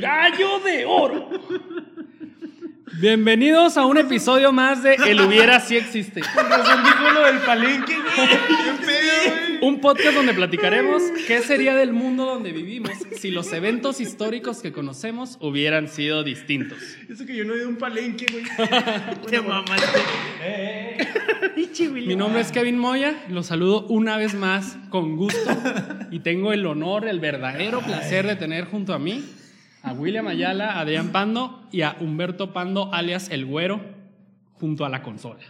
El gallo de oro. Bienvenidos a un episodio más de El hubiera si existe. dijo lo del palenque, güey. Qué pedo, güey. Un podcast donde platicaremos qué sería del mundo donde vivimos si los eventos históricos que conocemos hubieran sido distintos. Eso que yo no he ido a un palenque, güey. Te mamaste. Mi nombre es Kevin Moya, los saludo una vez más con gusto y tengo el honor, el verdadero placer de tener junto a mí a William Ayala, a Adrián Pando y a Humberto Pando, alias El Güero, junto a la consola.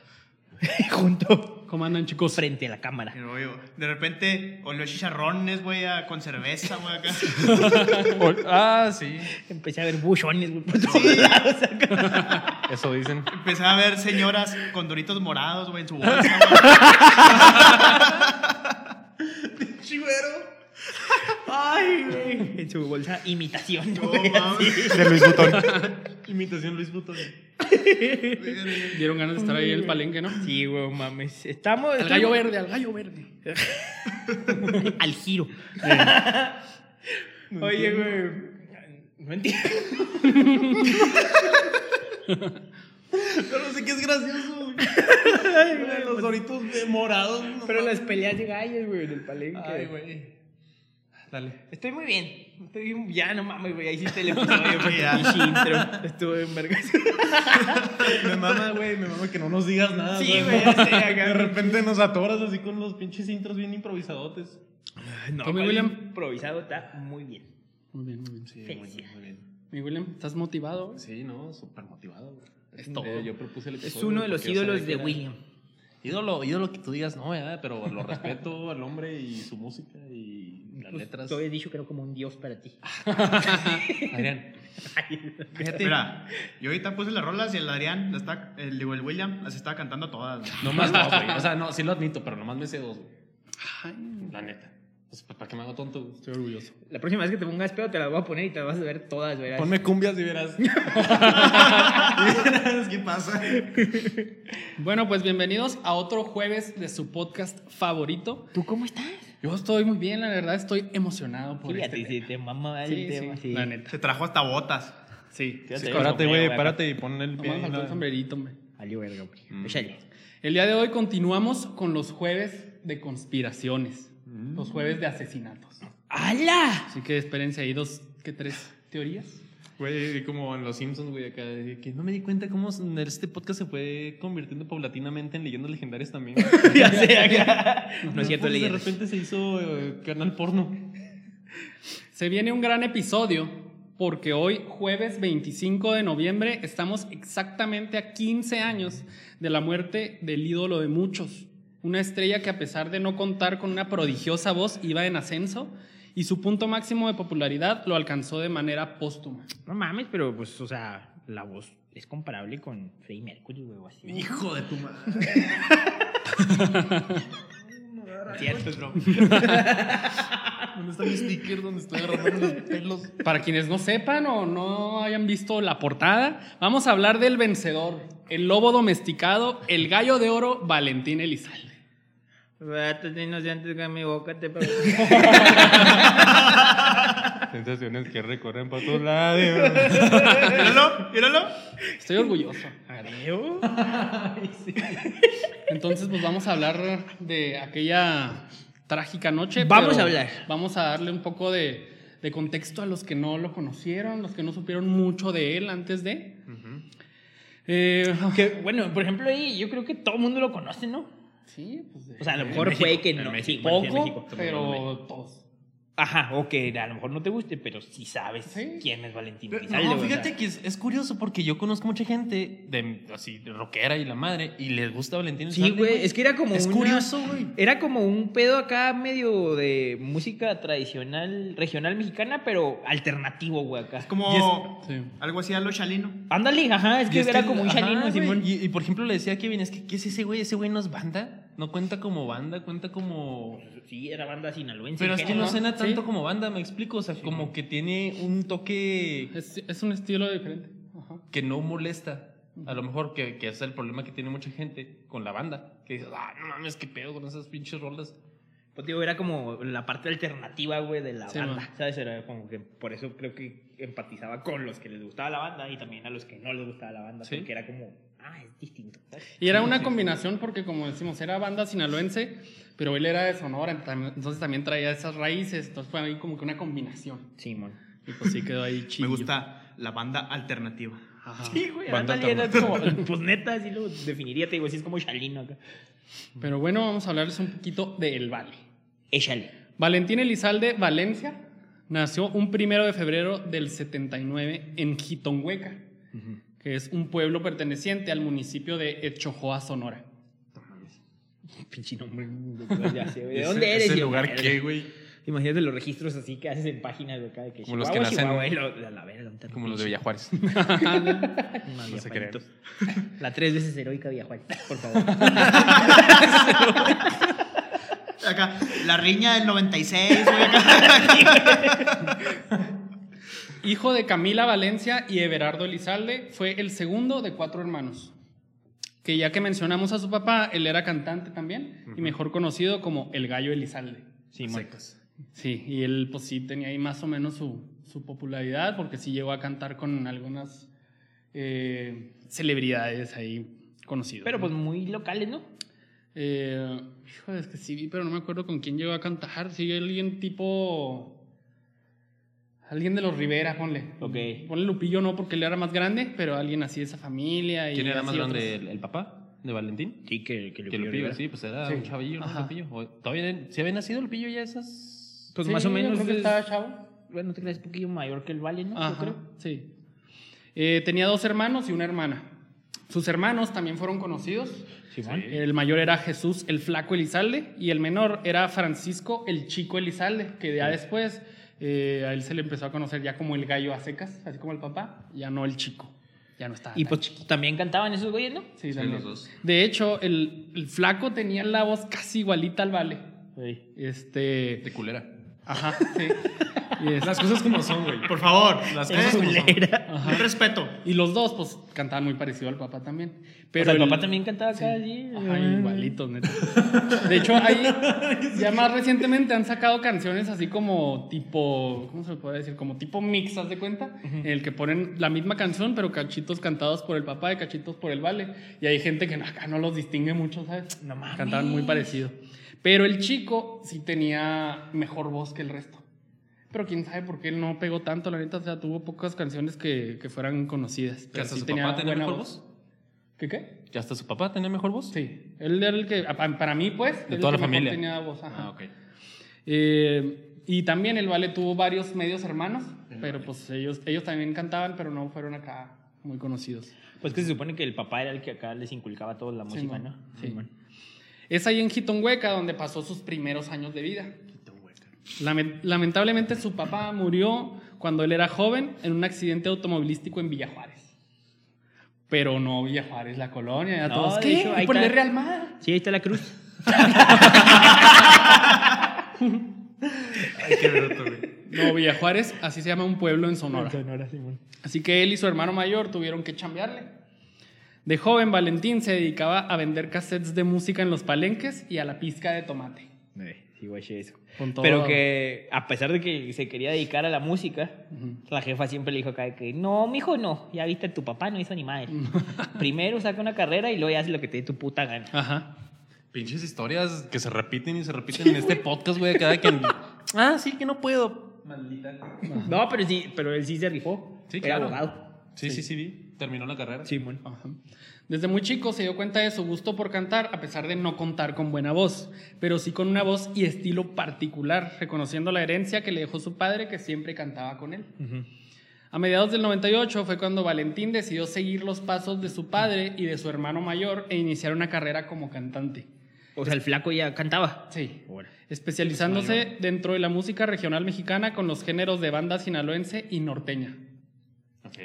Junto. ¿Cómo andan chicos? Frente a la cámara. Pero, de repente, con los chicharrones, güey, a- con cerveza, güey, acá. Ah, sí, Empecé a ver buchones, güey, por todos lados. acá. eso dicen. Empecé a ver señoras con doritos morados, güey, en su bolsa, güey. Chivero. Ay, güey. En su bolsa, imitación. No. De Luis Butón. Imitación Luis Butón. Dieron ganas de estar ahí en el palenque, ¿no? Sí, güey, mames. Estamos. Al gallo verde, al gallo verde. Al giro. Oye, güey. No entiendo. Pero no sé qué es gracioso, güey. Los doritos de morados. no Pero mames. las peleas de gallos, güey, del palenque. Ay, güey. Dale. Estoy muy bien. Estoy bien. Ya, no mames, güey. Ahí hiciste el episodio, güey. Intro. Estuvo en vergas. Me mama, güey, me mama que no nos digas nada. Sí, güey, ya sé, acá. De repente nos atoras así con los pinches intros bien improvisadotes. No, ¿Tú, mi ¿cuál William? improvisado está muy bien. Muy bien, muy bien. Sí, muy bien. Mi William, ¿estás motivado? Sí, no, súper motivado, güey. Es todo. Eh, yo propuse el Es episodio uno de los ídolos de William. Ídolo, ídolo que tú digas, no, ¿verdad? pero lo respeto al hombre y su música y las Pues, letras. Te había dicho que era como un dios para ti. Adrián, fíjate. Mira, yo ahorita puse las rolas y el Adrián, está, el, digo, el William, las está cantando todas. güey. Nomás dos, güey. O sea, no, sí lo admito, pero nomás me sé dos, güey. Ay, La neta. Pues, ¿para qué me hago tonto? estoy orgulloso. La próxima vez que te pongas pedo te las voy a poner y te vas a ver todas, verás. Ponme cumbias y verás. ¿Qué pasa? Bueno, pues bienvenidos a otro jueves de su podcast favorito. ¿Tú cómo estás? Yo estoy muy bien, la verdad, estoy emocionado por Fíjate, este si te mama Sí, el tema. sí, Sí, la neta. Se trajo hasta botas. Sí. Sí, Sí, sí, párate, sí, güey, párate y pon el pie. faltó el sombrerito, hombre. Verga, güey. Mm. El día de hoy continuamos con los jueves de conspiraciones, Mm. los jueves de asesinatos. ¡Hala! Así que espérense ahí dos, ¿qué tres teorías? Güey, como en Los Simpsons, güey, acá. Que no me di cuenta cómo este podcast se fue convirtiendo paulatinamente en leyendas legendarias también. ya sé, acá. No es cierto, Pues, De repente se hizo eh, canal porno. Se viene un gran episodio porque hoy, jueves 25 de noviembre, estamos exactamente a 15 años de la muerte del ídolo de muchos. Una estrella que a pesar de no contar con una prodigiosa voz iba en ascenso y su punto máximo de popularidad lo alcanzó de manera póstuma. No mames, pero pues, o sea, la voz es comparable con Freddie Mercury, güey, o así. Hijo de tu madre. Cierto, bro. ¿Dónde está mi sticker? ¿Dónde estoy agarrando los pelos? Para quienes no sepan o no hayan visto la portada, vamos a hablar del vencedor, el lobo domesticado, el gallo de oro, Valentín Elizalde. Vatos inocentes que mi boca te Sensaciones que recorren por tu lados. Míralo, míralo. Estoy orgulloso. Entonces, pues vamos a hablar de aquella trágica noche. Vamos a hablar. Vamos a darle un poco de, de contexto a los que no lo conocieron, los que no supieron mucho de él antes de. Eh, Que, bueno, por ejemplo, ahí yo creo que todo el mundo lo conoce, ¿no? Sí, pues de- O sea, a lo mejor puede que no. México, Poco, México. pero todos. Ajá, o que a lo mejor no te guste, pero sí sabes Sí. quién es Valentín Pero, Elizalde, no, o fíjate sea. que es, es curioso porque yo conozco mucha gente de así de rockera y la madre y les gusta Valentín Sí, Elizalde, güey, es que era como Es una- curioso, güey. Era como un pedo acá medio de música tradicional, regional mexicana, pero alternativo, güey, acá. Es como Sí. algo así a lo chalino. Ándale, ajá, es que es era que- como un ajá, chalino. Simón. Y, y, por ejemplo le decía a Kevin, es que ¿qué es ese güey? Ese güey no es banda, no cuenta como banda, cuenta como... Sí, era banda sinaloense. Pero es que no suena tanto Sí. como banda, me explico, o sea, como que tiene un toque Es, es un estilo diferente. Ajá. que no molesta. A lo mejor que, que es el problema que tiene mucha gente con la banda. Que dice, ah, no mames, qué pedo con esas pinches rolas. Pues digo, era como la parte alternativa, güey, de la Sí, banda. man. ¿Sabes? Era como que por eso creo que empatizaba con los que les gustaba la banda y también a los que no les gustaba la banda. Sí. Porque era como, ah, es distinto. Y era una combinación porque, como decimos, era banda sinaloense, pero él era de Sonora, ent- entonces también traía esas raíces, entonces fue ahí como que una combinación. Simón. Y pues sí quedó ahí chido. Me gusta la banda alternativa. Ajá. Sí, güey, Banda era como, pues neta, así lo definiría, te digo, así es como Shalino acá. Pero bueno, vamos a hablarles un poquito de El Vale. Échale. Valentín Elizalde Valencia nació un primero de febrero del 79 en Jitonhueca, que es un pueblo perteneciente al municipio de Echojoa, Sonora. Pinche nombre. ya sé, güey. ¿De dónde eres? ¿Ese yo, lugar qué, güey? Imagínate los registros así que haces en páginas de acá de que Como los que nacen- lo- la verga, Como los de. Villajuárez. Unos No se Villajuaritos. La tres veces heroica Villajuárez, por favor. Acá, la riña del 96, güey. acá. Hijo de Camila Valencia y Everardo Elizalde, fue el segundo de cuatro hermanos. Que ya que mencionamos a su papá, él era cantante también y mejor conocido como el Gallo Elizalde. Simón. Sí, y él pues sí tenía ahí más o menos su, su popularidad porque sí llegó a cantar con algunas eh, celebridades ahí conocidas. Pero ¿no? pues muy locales, ¿no? Eh, hijo, es que sí vi, pero no me acuerdo con quién llegó a cantar. Sí, alguien tipo... Alguien de los Rivera, ponle. Ok. Ponle Lupillo no porque él era más grande, pero alguien así de esa familia. y ¿Quién era más grande? ¿El, el papá de Valentín? Sí, que, que Que Lupillo, sí, pues era Sí. un chavillo, ¿no? Lupillo. O- ¿Todavía se había nacido Lupillo ya esas...? Pues Sí, más o yo menos. creo que es- estaba chavo. Bueno, te crees un poquillo mayor que el Vale, ¿no? Yo Ajá, creo. sí. Eh, tenía dos hermanos y una hermana. Sus hermanos también fueron conocidos. Simón. El mayor era Jesús el Flaco Elizalde y el menor era Francisco el Chico Elizalde, que ya después eh, a él se le empezó a conocer ya como el gallo a secas, así como el papá, ya no el chico. Ya no estaba. Y tan pues chiquito. también cantaban esos güeyes, ¿no? Sí, Sí, también. los dos. De hecho, el, el Flaco tenía la voz casi igualita al Vale. Sí. Este. De culera. Ajá, sí. Y, es- Las cosas como son, güey. Por favor. Las cosas como son. Un respeto. y los dos, pues, cantaban muy parecido al papá también. Pero Pero el papá también cantaba acá, sí. Ajá, igualitos, neta. De hecho, ahí ya más recientemente han sacado canciones así como tipo, ¿cómo se puede decir? Como tipo mix, ¿haz de cuenta? En el que ponen la misma canción, pero cachitos cantados por el papá y cachitos por el vale. Y hay gente que acá no los distingue mucho, ¿sabes? No mames. Cantaban muy parecido. Pero el chico sí tenía mejor voz que el resto. Pero quién sabe por qué él no pegó tanto, la neta. O sea, tuvo pocas canciones que, que fueran conocidas. ¿Que hasta sí su papá tenía mejor voz? ¿Qué qué? ¿Que hasta su papá tenía mejor voz? Sí, él era el que, pa- para mí, pues, De toda la familia. tenía voz, ajá. Ah, ok. Eh, y también el Vale tuvo varios medios hermanos, pero pues ellos, ellos también cantaban, pero no fueron acá muy conocidos. Pues que se supone que el papá era el que acá les inculcaba toda la música, Simón, ¿no? sí. Simón. Es ahí en Jitonhueca donde pasó sus primeros años de vida. Lame- Lamentablemente su papá murió cuando él era joven en un accidente automovilístico en Villajuárez. Pero no Villajuárez, la colonia, ya No, todos, de ¿qué? hecho, ¿Y ahí por el. Real Mar? Sí, ahí está la cruz. Ay, qué bruto. No, Villajuárez, así se llama un pueblo en Sonora. Sonora, Simón. Así que él y su hermano mayor tuvieron que chambearle. De joven, Valentín se dedicaba a vender cassettes de música en los palenques y a la pizca de tomate. Eh, sí, güey, sí, eso. Con todo- Pero que a pesar de que se quería dedicar a la música, la jefa siempre le dijo acá de que no, mijo, no. Ya viste, tu papá no hizo ni madre. Primero saca una carrera y luego ya hace lo que te dé tu puta gana. Ajá. Pinches historias que se repiten y se repiten en este podcast, güey. Cada quien. Ah, sí, que no puedo. Maldita. No, pero sí, pero él sí se rifó. Sí, Era claro. abogado. Sí, sí, sí, vi. Terminó la carrera. Simón. Ajá. Desde muy chico se dio cuenta de su gusto por cantar, a pesar de no contar con buena voz, pero sí con una voz y estilo particular, reconociendo la herencia que le dejó su padre, que siempre cantaba con él. A mediados del 98 fue cuando Valentín decidió seguir los pasos de su padre y de su hermano mayor e iniciar una carrera como cantante. O sea, el flaco ya cantaba. Sí. Ahora. Especializándose dentro de la música regional mexicana con los géneros de banda sinaloense y norteña. Ok.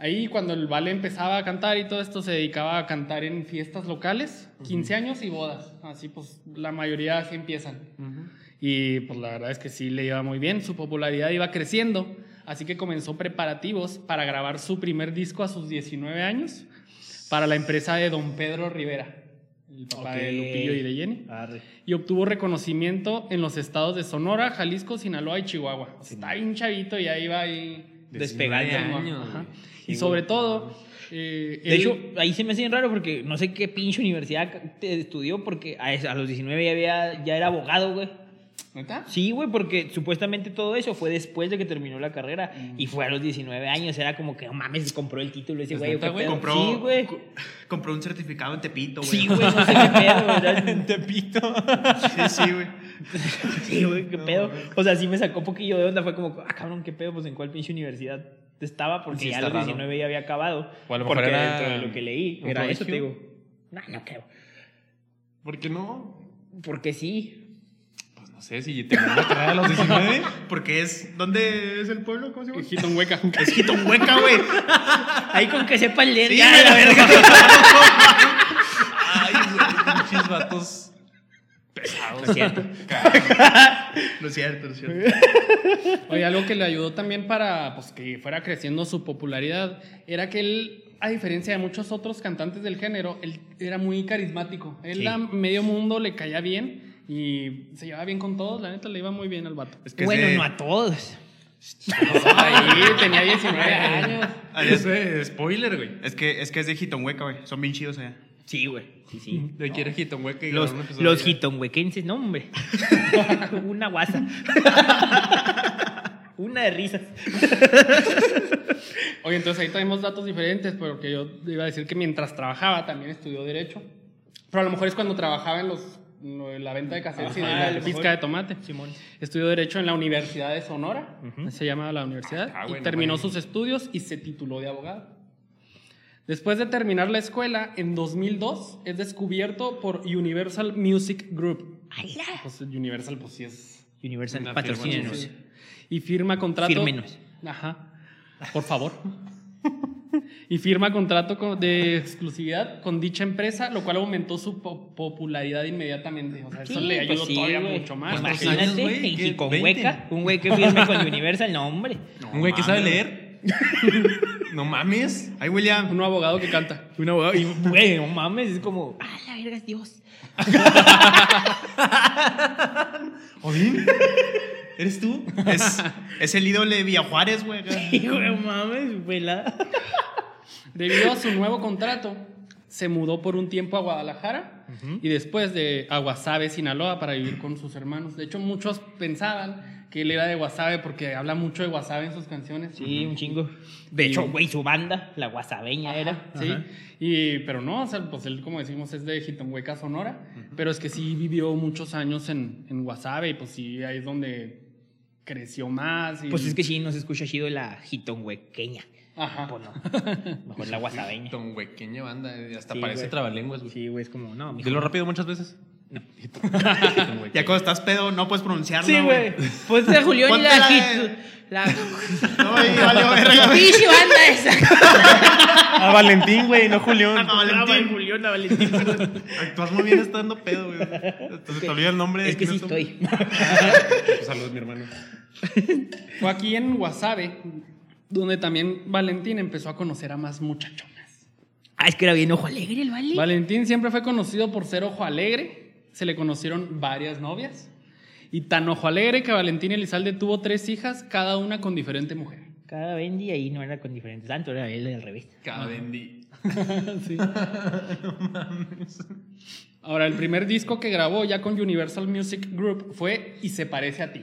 Ahí cuando el Vale empezaba a cantar y todo esto se dedicaba a cantar en fiestas locales, 15 años y bodas. Así pues la mayoría así empiezan. Y pues la verdad es que sí le iba muy bien, su popularidad iba creciendo, así que comenzó preparativos para grabar su primer disco a sus 19 años para la empresa de Don Pedro Rivera, el papá de Lupillo y de Jenny. Y obtuvo reconocimiento en los estados de Sonora, Jalisco, Sinaloa y Chihuahua. Está bien chavito y ahí va ahí. Despegando. 19 Ajá. años, Ajá. güey. Y sobre todo. eh, De él- hecho, ahí se me hace bien raro porque no sé qué pinche universidad te estudió porque a, a los 19 ya, había, ya era abogado, güey. ¿Neta? Sí, güey, porque supuestamente todo eso fue después de que terminó la carrera y fue a los 19 años. Era como que, no mames, compró el título ese ¿Es güey. pedo? Compró, Sí, güey. co- compró un certificado en Tepito, güey. Sí, güey, no sé qué pedo, ¿verdad? En Tepito. Sí, sí, güey. Sí, güey, qué pedo. O sea, sí me sacó un poquillo de onda. Fue como, ah, cabrón, qué pedo, pues en cuál pinche universidad estaba, porque Sí, ya a los raro. 19 ya había acabado. O a lo mejor porque era dentro de lo que leí, era eso, te digo. No, no creo. ¿Por qué no? Porque sí. Pues no sé, si terminó la carrera a los 19. Porque es. ¿Dónde es el pueblo? ¿Cómo se llama? Hijito en hueca. Es Jitonhueca, güey. Ahí con que sepan leer, Sí, ya, la verga. Ay, güey, pinches vatos pesados. Es cierto. No es cierto, no es cierto. Oye, algo que le ayudó también para pues, que fuera creciendo su popularidad era que él, a diferencia de muchos otros cantantes del género, él era muy carismático. Él Sí. a medio mundo le caía bien y se llevaba bien con todos. La neta le iba muy bien al vato. Es que Bueno, ese- no a todos. Ahí tenía 19 años. Ah, es, Ese spoiler, güey. es que, es que es de Jitonhueca, güey. Son bien chidos allá. Sí, güey. Sí, sí. Y Los, los ya. jitonhuequenses, no, hombre. Una guasa. Una de risas. Oye, entonces ahí tenemos datos diferentes, porque yo iba a decir que mientras trabajaba también estudió Derecho. Pero a lo mejor es cuando trabajaba en los, la venta de cassettes y de la pizca de tomate. Simón. Estudió Derecho en la Universidad de Sonora, se llama la universidad, Ah, y terminó bueno. sus estudios y se tituló de abogado. Después de terminar la escuela, en 2002 es descubierto por Universal Music Group. ¡Hala! Pues Universal, pues sí es. Universal, patrocínenos. sí. Y firma contrato. Fírmenos. Ajá. Por favor. y firma contrato con- de exclusividad con dicha empresa, lo cual aumentó su po- popularidad inmediatamente. O sea, eso Sí, le ayudó pues sí, todavía mucho más. ¿Cuántos porque- años, Imagínate, güey? y ¿Qué? con 20. hueca, un güey que firme con Universal, no, hombre. No Un güey que sabe leer. no mames. Ay, William. Un abogado que canta. Un abogado, y güey, no mames, es como, ah, la verga es Dios. ¿Odín? ¿Eres tú? Es, es el ídolo de Villajuárez, güey. Y güey, no mames, vela. Debido a su nuevo contrato, se mudó por un tiempo a Guadalajara y después de a Guasave, Sinaloa, para vivir con sus hermanos. De hecho, muchos pensaban que él era de Guasave porque habla mucho de Guasave en sus canciones. Sí, un chingo. De hecho, güey, su banda, la guasabeña era. Sí, y, pero no, o sea, pues él, como decimos, es de Jitonhueca, Sonora, pero es que sí vivió muchos años en, en Guasave y pues sí, ahí es donde creció más. Y, Pues es que sí, no se escucha chido la jitonhuequeña. Ajá. Pues no. Mejor la guasabeña. Ton huequeña banda. eh, Hasta Sí, parece güey. trabalenguas, güey. Sí, güey, es como, no, mijo. Dilo rápido muchas veces. No. Ya cuando estás pedo no puedes pronunciarlo. Sí, güey. Pues de Julián y la la hit. de- La. No, ahí valió verga, güey. ¡Pinche banda esa! A Valentín, güey, no Julián. A Valentín. Julián, a Valentín. Actúas muy bien estando pedo, güey. Entonces te olvida el nombre. de Es que sí estoy. Pues Saludos, mi hermano. Fue aquí en Guasave donde también Valentín empezó a conocer a más muchachonas. Ah, es que era bien ojo alegre el vale. Valentín siempre fue conocido por ser ojo alegre. Se le conocieron varias novias. Y tan ojo alegre que Valentín Elizalde tuvo tres hijas, cada una con diferente mujer. Cada Bendy ahí no era con diferentes santos, era él al revés. Cada bendi. Sí. Ahora, el primer disco que grabó ya con Universal Music Group fue Y se parece a ti,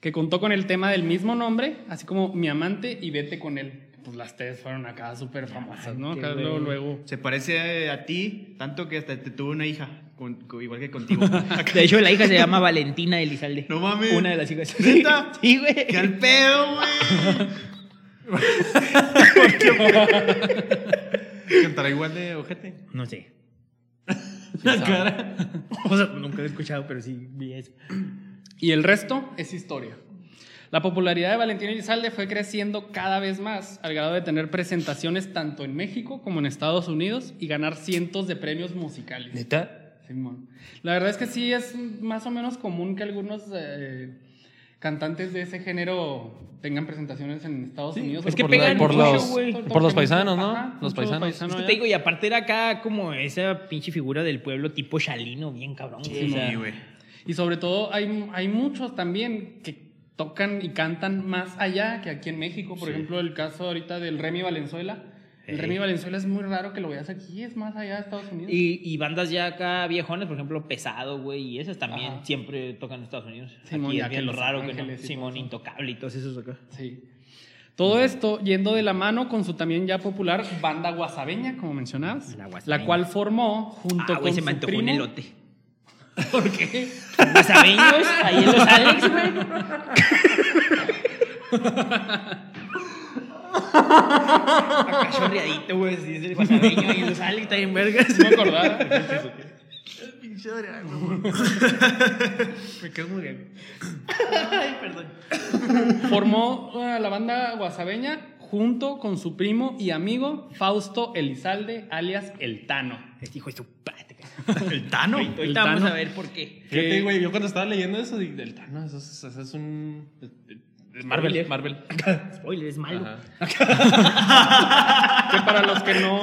que contó con el tema del mismo nombre, así como Mi amante y Vete con él. Pues las tres fueron acá súper famosas, ¿no? Acá luego, luego. Se parece a ti tanto que hasta te tuvo una hija, con- con- igual que contigo. De hecho, la hija se llama Valentina Elizalde. No mames. Una de las hijas. ¿Neta? Sí, güey. ¡Qué al pedo, güey! Cantará igual de ojete. No sé. La cara. O sea, nunca lo he escuchado, pero sí vi eso. Y el resto es historia. La popularidad de Valentín Elizalde fue creciendo cada vez más, al grado de tener presentaciones tanto en México como en Estados Unidos y ganar cientos de premios musicales. ¿Neta? Simón. La verdad es que sí es más o menos común que algunos eh, cantantes de ese género tengan presentaciones en Estados Unidos. Es o que por pegan por mucho, los- por los paisanos, ¿no? Ajá, Los paisanos. Es que te digo, y aparte era acá como esa pinche figura del pueblo tipo Chalino, bien cabrón. güey. O sea, Sí, güey. Y sobre todo hay, hay muchos también que tocan y cantan más allá que aquí en México. Por ejemplo, el caso ahorita del Remy Valenzuela. El. Remy Valenzuela es muy raro que lo veas aquí, es más allá de Estados Unidos. Y, y bandas ya acá viejones, por ejemplo, Pesado, güey, y esas también Ajá. siempre tocan en Estados Unidos. Simón, Aquí es bien raro que no. Simón. Intocable y todos esos acá. Sí. Todo esto yendo de la mano con su también ya popular banda guasabeña, como mencionabas, La la, cual formó junto Ah, con güey, se su me antojó primo. un elote. ¿Por qué? Guasabeños, ahí en los Alex, güey. Acá chorreadito, güey, si es el guasabeño ahí en los Alex, está bien vergas. No me acordaba. Pinche Adriano. Me quedo muy bien. Ay, perdón. Formó uh, la banda guasabeña junto con su primo y amigo Fausto Elizalde, alias El Tano. Este hijo de su pate. El Tano. Ahorita El vamos Tano. a ver por qué. Fíjate, güey, yo cuando estaba leyendo eso di- del Thanos, eso es, eso es un. es Marvel, Spoiler. Marvel. Spoiler, es malo. Que para los que no,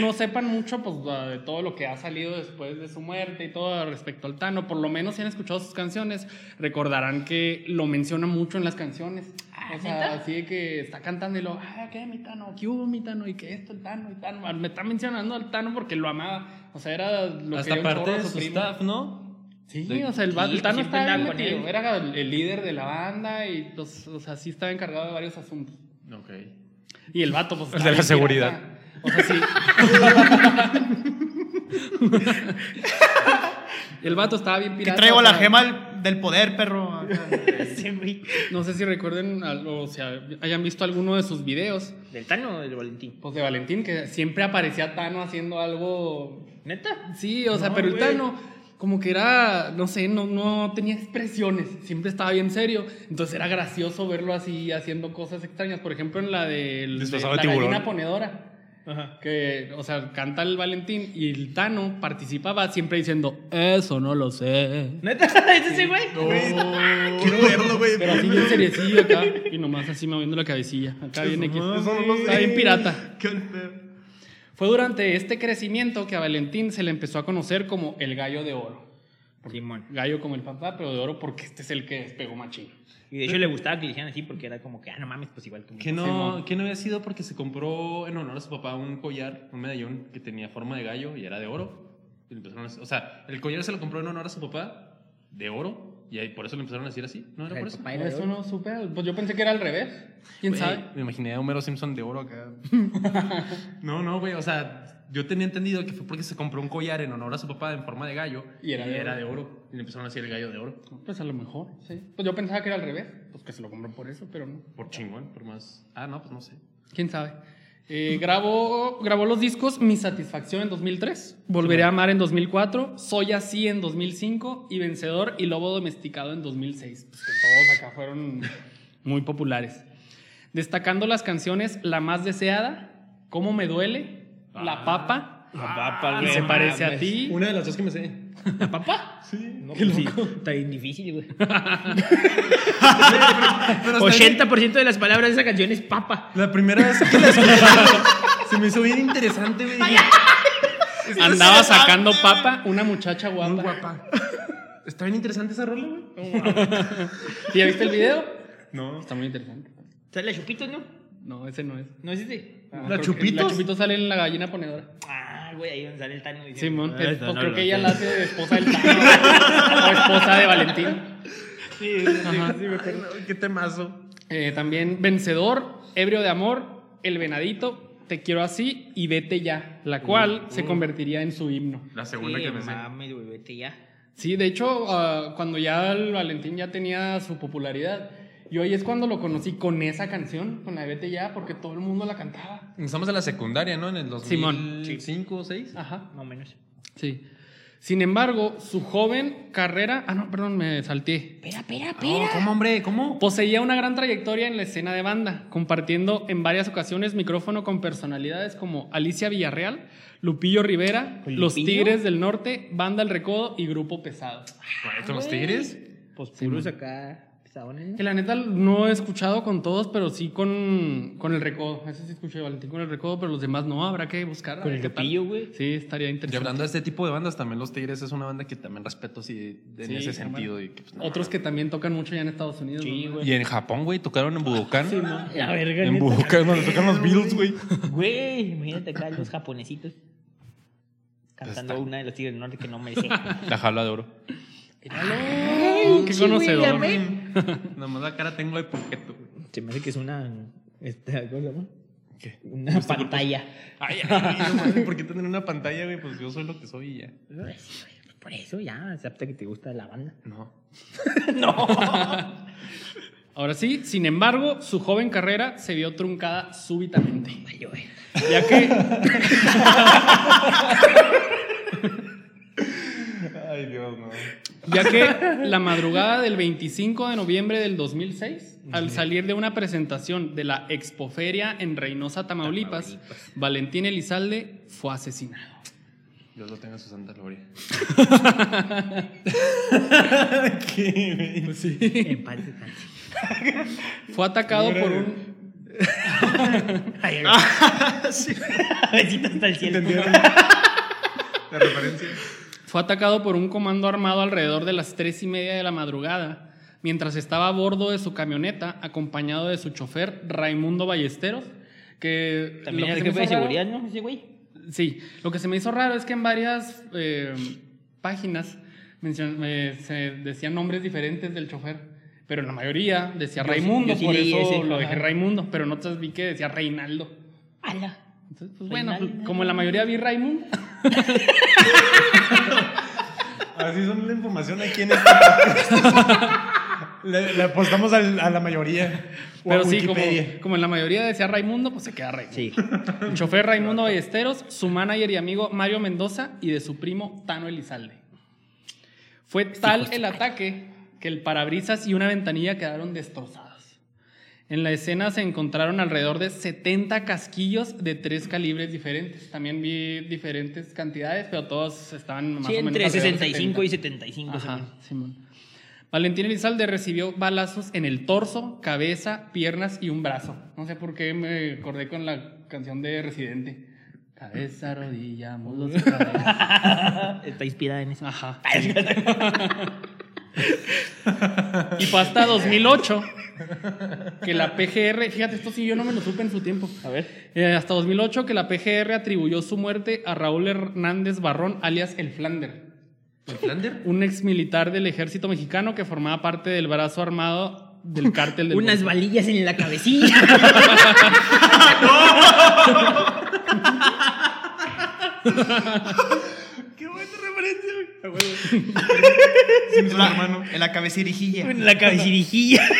no sepan mucho pues, de todo lo que ha salido después de su muerte y todo respecto al Tano, por lo menos si han escuchado sus canciones, recordarán que lo menciona mucho en las canciones. Ah, o sea, así de que está cantando y lo, ah, ¿qué, mi Tano? ¿Qué hubo, mi Tano? ¿Y qué esto, el Tano? Tano. Me está mencionando al Tano porque lo amaba. O sea, era lo Hasta que parte de su staff, ¿no? Sí, o sea, el, el Tano estaba bien metido. él. Era el, el líder de la banda y, pues, o sea, sí estaba encargado de varios asuntos. Ok. Y el vato, pues. El de la seguridad. pirata. O sea, sí. el vato estaba bien Que pirata. traigo o la gema del poder, perro. Sí. No sé si recuerden, o sea, hayan visto alguno de sus videos, ¿Del Tano o del Valentín? pues de Valentín, que siempre aparecía Tano haciendo algo. ¿Neta? Sí, o sea, No, pero el. Tano, como que era, no sé, no, no tenía expresiones, siempre estaba bien serio. Entonces era gracioso verlo así haciendo cosas extrañas. Por ejemplo, en la del- de, la tiburón. gallina ponedora. Ajá. Que, o sea, canta el Valentín y el Tano participaba siempre diciendo, eso no lo sé. ¿Neta? ¿Es ese güey? Quiero verlo, güey. Pero así bien seriecillo acá. Y nomás así moviendo la cabecilla. Acá viene X. No Está bien pirata. Qué. Fue durante este crecimiento que a Valentín se le empezó a conocer como el gallo de oro. Simón. Gallo como el papá, pero de oro porque este es el que despegó machín. Y de hecho le gustaba que le dijeran así porque era como que, ah, no mames, pues igual tú. Que no, que no había sido porque se compró en honor a su papá un collar, un medallón que tenía forma de gallo y era de oro. Y le empezaron a- o sea, el collar se lo compró en honor a su papá de oro y ahí por eso le empezaron a decir así. ¿No era por eso? Eso no supe. Pues yo pensé que era al revés. ¿Quién Güey, sabe? Me imaginé a Homero Simpson de oro acá. no, no, güey, o sea, yo tenía entendido que fue porque se compró un collar en honor a su papá en forma de gallo Y era de oro. de oro. Y le empezaron a decir el gallo de oro. Pues a lo mejor, sí. Pues yo pensaba que era al revés. Pues que se lo compró por eso, pero no. Por chingón, por más. Ah, no, pues no sé. ¿Quién sabe? Eh, grabó, grabó los discos Mi Satisfacción en 2003, Volveré a Amar en 2004, Soy Así en 2005 y Vencedor y Lobo Domesticado en 2006. Pues que todos acá fueron muy populares. Destacando las canciones La Más Deseada, Cómo Me Duele, La Papa, La papa, y. Se Parece a. Ti. Una de las dos que me sé. ¿La papa? Sí. No, pues sí. Está bien difícil, güey. Pero está 80% de las palabras de esa canción es papa. La primera vez que la escuché, se me hizo bien interesante, güey. Andaba sacando papa, una muchacha guapa. muy guapa. Está bien interesante esa rola, güey. ¿Y ya viste el video? No. Está muy interesante. ¿Sale la Chupitos, no? No, ese no es. ¿No es ese? Ah, ¿La Chupitos? La Chupito sale en la gallina ponedora. Ah, güey, ahí donde sale el Tano. diciendo, Simón, "Ah, pues no creo que ella sé". la hace de esposa del Tano o esposa de Valentín. Sí, sí, Ajá. Qué temazo. Eh, también Vencedor, Ebrio de Amor, El Venadito, Te Quiero Así y Vete Ya, la cual se convertiría en su himno. La segunda Sí, que me sé. mames, güey, vete ya. Sí, de hecho, ah, cuando ya el Valentín ya tenía su popularidad, y hoy es cuando lo conocí con esa canción, con la de Vete Ya, porque todo el mundo la cantaba. Estamos en la secundaria, ¿no? En el Simón. 2005 o 6. Ajá. Más o menos. Sí. Sin embargo, su joven carrera. Ah, no, perdón, me salté. Espera, espera, No, ¿Cómo, hombre? ¿Cómo? Poseía una gran trayectoria en la escena de banda, compartiendo en varias ocasiones micrófono con personalidades como Alicia Villarreal, Lupillo Rivera, ¿Con Los? Tigres del Norte, Banda El Recodo y Grupo Pesado. ¿Estos los tigres? Pues puros acá Que la neta no he escuchado con todos, pero sí con, con el recodo. Ese sí escuché Valentín con el recodo, pero los demás no. Habrá que buscar. a Con el cepillo, güey. Sí, estaría Y interesante. hablando de este tipo de bandas, también Los Tigres es una banda que también respeto así en Sí, ese sí, sentido. Y, que, pues, no, Otros que también tocan mucho ya en Estados Unidos. Sí, ¿no? güey. y en Japón, güey, tocaron en Budokan. La verga, en. Budokan, donde tocan los Beatles, güey. Güey, imagínate acá los japonesitos cantando Está- una de los Tigres del Norte que no me sé. La jaula de oro. Ay, qué sí, güey, conocedor. Nomás la cara tengo de poqueto. Se me hace que es una. Esta, ¿Cómo se llama? ¿Qué? Una pantalla. Ay, ay, no mames, ¿por qué tener una pantalla, güey? Pues yo soy lo que soy y ya. Güey, Por eso ya, acepta que te gusta la banda. No. Ahora sí, sin embargo, su joven carrera se vio truncada súbitamente. Ay, güey. Ya que Ay, Dios, no. ya que la madrugada del 25 de noviembre del 2006, al salir de una presentación de la Expoferia en Reynosa, Tamaulipas, Valentín Elizalde fue asesinado. Dios lo tenga en su santa gloria. En paz descanse. Fue atacado por un Ay. Besito hasta el cielo. La referencia. Fue atacado por un comando armado alrededor de las tres y media de la madrugada, mientras estaba a bordo de su camioneta, acompañado de su chofer Raimundo Ballesteros, que También era jefe de raro- seguridad, ¿no? Ese güey. Sí, lo que se me hizo raro es que en varias eh, páginas mencion- eh, se decían nombres diferentes del chofer, pero en la mayoría decía Yo sí- Raimundo, yo sí por eso ese, lo ajá. dejé Raimundo, pero en otras vi que decía Reinaldo. ¡Hala! Entonces, pues bueno, Reinaldo. como en la mayoría vi Raimundo. Así son la información aquí en este le, le apostamos al- a la mayoría. o a Pero sí, como, Wikipedia. como en la mayoría decía Raimundo, pues se queda Raimundo. Sí. El chofer Raimundo Ballesteros, su manager y amigo Mario Mendoza y de su primo Tano Elizalde. Fue tal el ataque que el parabrisas y una ventanilla quedaron destrozados. En la escena se encontraron alrededor de 70 casquillos de tres calibres diferentes. También vi diferentes cantidades, pero todos estaban más Sí, o menos entre alrededor de 65 y 70. 75. Ajá. Simón. Valentín Elizalde recibió balazos en el torso, cabeza, piernas y un brazo. No sé por qué me acordé con la canción de Residente. Cabeza, rodilla, muslos y cadera. Está inspirada en eso. Ajá. y fue hasta 2008 que la PGR, fíjate, esto sí yo no me lo supe en su tiempo. A ver. Eh, hasta 2008 que la PGR atribuyó su muerte a Raúl Hernández Barrón, alias El Flander. ¿El Flander? un ex militar del ejército mexicano que formaba parte del brazo armado del cártel del Unas Golfo. balillas en la cabecilla. Qué buena referencia, güey. Sí, mi hermano. En la cabecirijilla. en la cabecilla.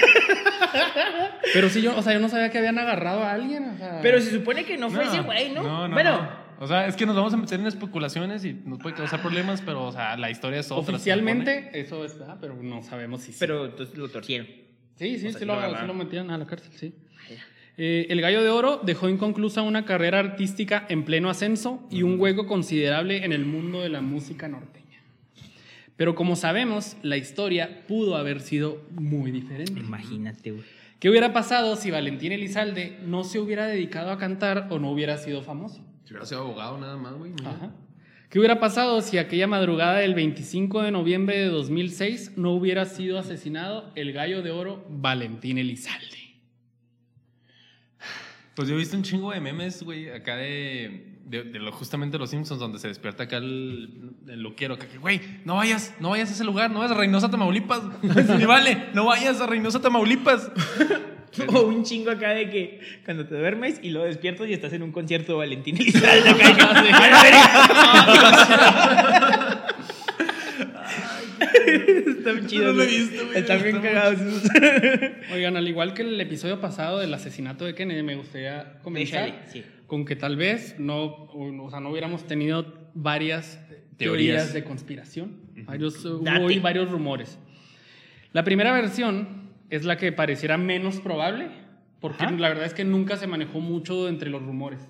Pero sí, yo, o sea, yo no sabía que habían agarrado a alguien. o sea- Pero se supone que no fue ese güey, ¿no? No, no, bueno, no. O sea, es que nos vamos a meter en especulaciones y nos puede causar problemas, pero, o sea, la historia es otra. oficialmente eso está, pero no sabemos si sí. pero entonces lo torcieron. Sí, sí, O sea, sí, lo, lo sí agarraron. lo metían a la cárcel, sí. Eh, el Gallo de Oro dejó inconclusa una carrera artística en pleno ascenso y un hueco considerable en el mundo de la música norteña. Pero como sabemos, la historia pudo haber sido muy diferente. Imagínate, güey. ¿Qué hubiera pasado si Valentín Elizalde no se hubiera dedicado a cantar o no hubiera sido famoso? Si hubiera sido abogado nada más, güey. Ajá. ¿Qué hubiera pasado si aquella madrugada del 25 de noviembre de 2006 no hubiera sido asesinado el gallo de oro Valentín Elizalde? Pues yo he visto un chingo de memes, güey, acá de, de, de lo, justamente los Simpsons, donde se despierta acá el, el loquero, que, güey, no vayas, no vayas a ese lugar, no vayas a Reynosa, Tamaulipas. Ni vale, no vayas a Reynosa, Tamaulipas. O un chingo acá de que cuando te duermes y luego despiertas y estás en un concierto de Valentín Elizalde acá. y que, "A la verga". Está bien chido. No lo he güey. visto, güey, Están bien cagados. Oigan, al igual que el episodio pasado del asesinato de Kennedy, me gustaría comenzar Déjale, sí. Con que tal vez no, o, o sea, no hubiéramos tenido varias teorías, Teorías. de conspiración. Varios, hubo hoy varios rumores. La primera versión es la que pareciera menos probable, porque Ajá. la verdad es que nunca se manejó mucho entre los rumores.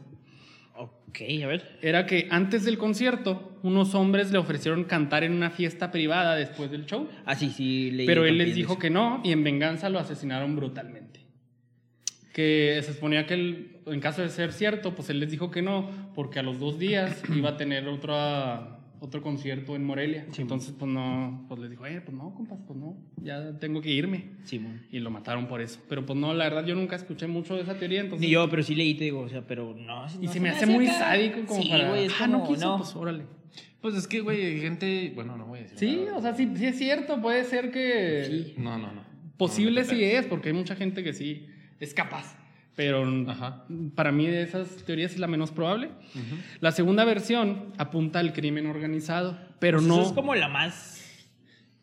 Ok, a ver. Era que antes del concierto, unos hombres le ofrecieron cantar en una fiesta privada después del show. Ah, sí, sí, leí Pero él les dijo eso. que no y en venganza lo asesinaron brutalmente. Que se suponía que él, en caso de ser cierto, pues él les dijo que no, porque a los dos días iba a tener otro, otro concierto en Morelia. Entonces, pues no, pues les dijo, eh, pues no, compas, pues no, ya tengo que irme. Simón. Y lo mataron por eso. Pero pues no, la verdad yo nunca escuché mucho de esa teoría, entonces... Ni yo, pero sí leí, te digo, o sea, pero no. Y no se me hace muy acá. sádico como sí, para... güey, ah, no como, quiso, no. pues órale. Pues es que, güey, hay gente. Bueno, no voy a decir. Sí, nada. o sea, sí, sí es cierto, puede ser que... Sí. No, no, no. Posible No, no sí es, porque hay mucha gente que sí es capaz. Pero Ajá. para mí de esas teorías es la menos probable. La segunda versión apunta al crimen organizado, pero Pues no... Eso es como la más.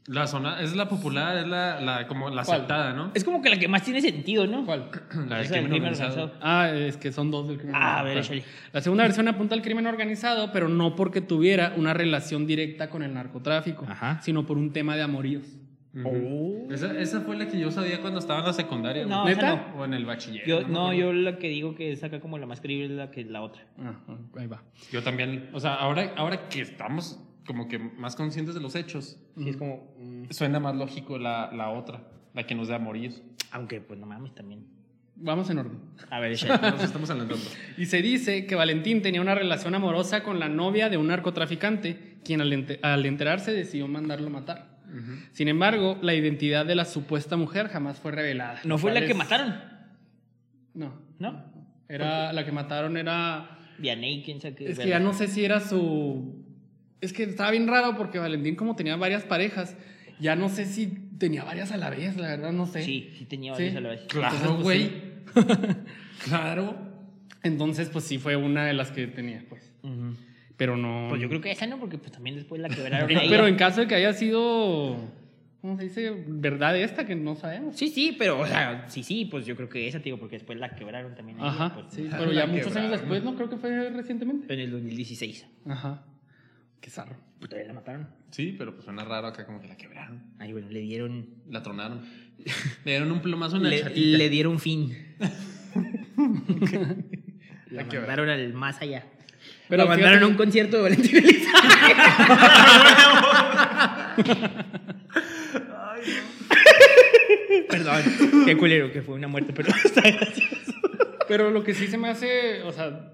La zona es la popular, es la, la como la ¿Cuál? aceptada, ¿no? Es como que la que más tiene sentido, ¿no? ¿Cuál? La del crimen organizado. Ah, es que son dos del crimen Ah, a ver, organizado. échale. La segunda versión apunta al crimen organizado, pero no porque tuviera una relación directa con el narcotráfico, Ajá. sino por un tema de amoríos. Ujú. Esa, esa fue la que yo sabía cuando estaba en la secundaria. No, ¿Neta? no. O en el bachiller. Yo, no, acuerdo. yo la que digo que es acá como la más creíble es la que la otra. Ah, ahí va. Yo también. O sea, ahora, ahora que estamos como que más conscientes de los hechos, Sí, es como. mm, suena más lógico la, la otra, la que nos da amoríos. aunque, pues no mames, también. Vamos en orden. A ver, échale. Nos estamos adelantando. Y se dice que Valentín tenía una relación amorosa con la novia de un narcotraficante, quien al, ente- al enterarse decidió mandarlo matar. Sin embargo, la identidad de la supuesta mujer jamás fue revelada. ¿No fue la ¿Cuál que mataron? No. ¿No? Era la que mataron era Vianney, quién sabe qué. es que ya no sé si era su es que estaba bien raro porque Valentín como tenía varias parejas, ya no sé si tenía varias a la vez, la verdad no sé. Sí, sí tenía Sí. varios a la vez. Claro, Entonces, pues, güey. sí. Claro. Entonces, pues sí fue una de las que tenía, pues. Pero no Pues yo creo que esa no, porque pues también después la quebraron. a En- ella. pero en caso de que haya sido, ¿cómo se dice? Verdad esta que no sabemos. Sí, sí, pero, o sea, sí, sí, pues yo creo que esa, te digo, porque después la quebraron también. Ajá, pues, sí, La pero ya muchos quebraron. años después, no creo que fue recientemente. En el 2016. Ajá. Qué zarro. Pues todavía la mataron. Sí, pero pues suena raro acá como que la quebraron. Ay, bueno, le dieron. La tronaron. Le dieron un plomazo en la Le, chatita. le dieron fin. la quebraron. mandaron al más allá. Pero la mandaron a un concierto de Valentín Elizalde. Perdón, qué culero que fue una muerte, pero está gracioso. Pero lo que sí se me hace, o sea,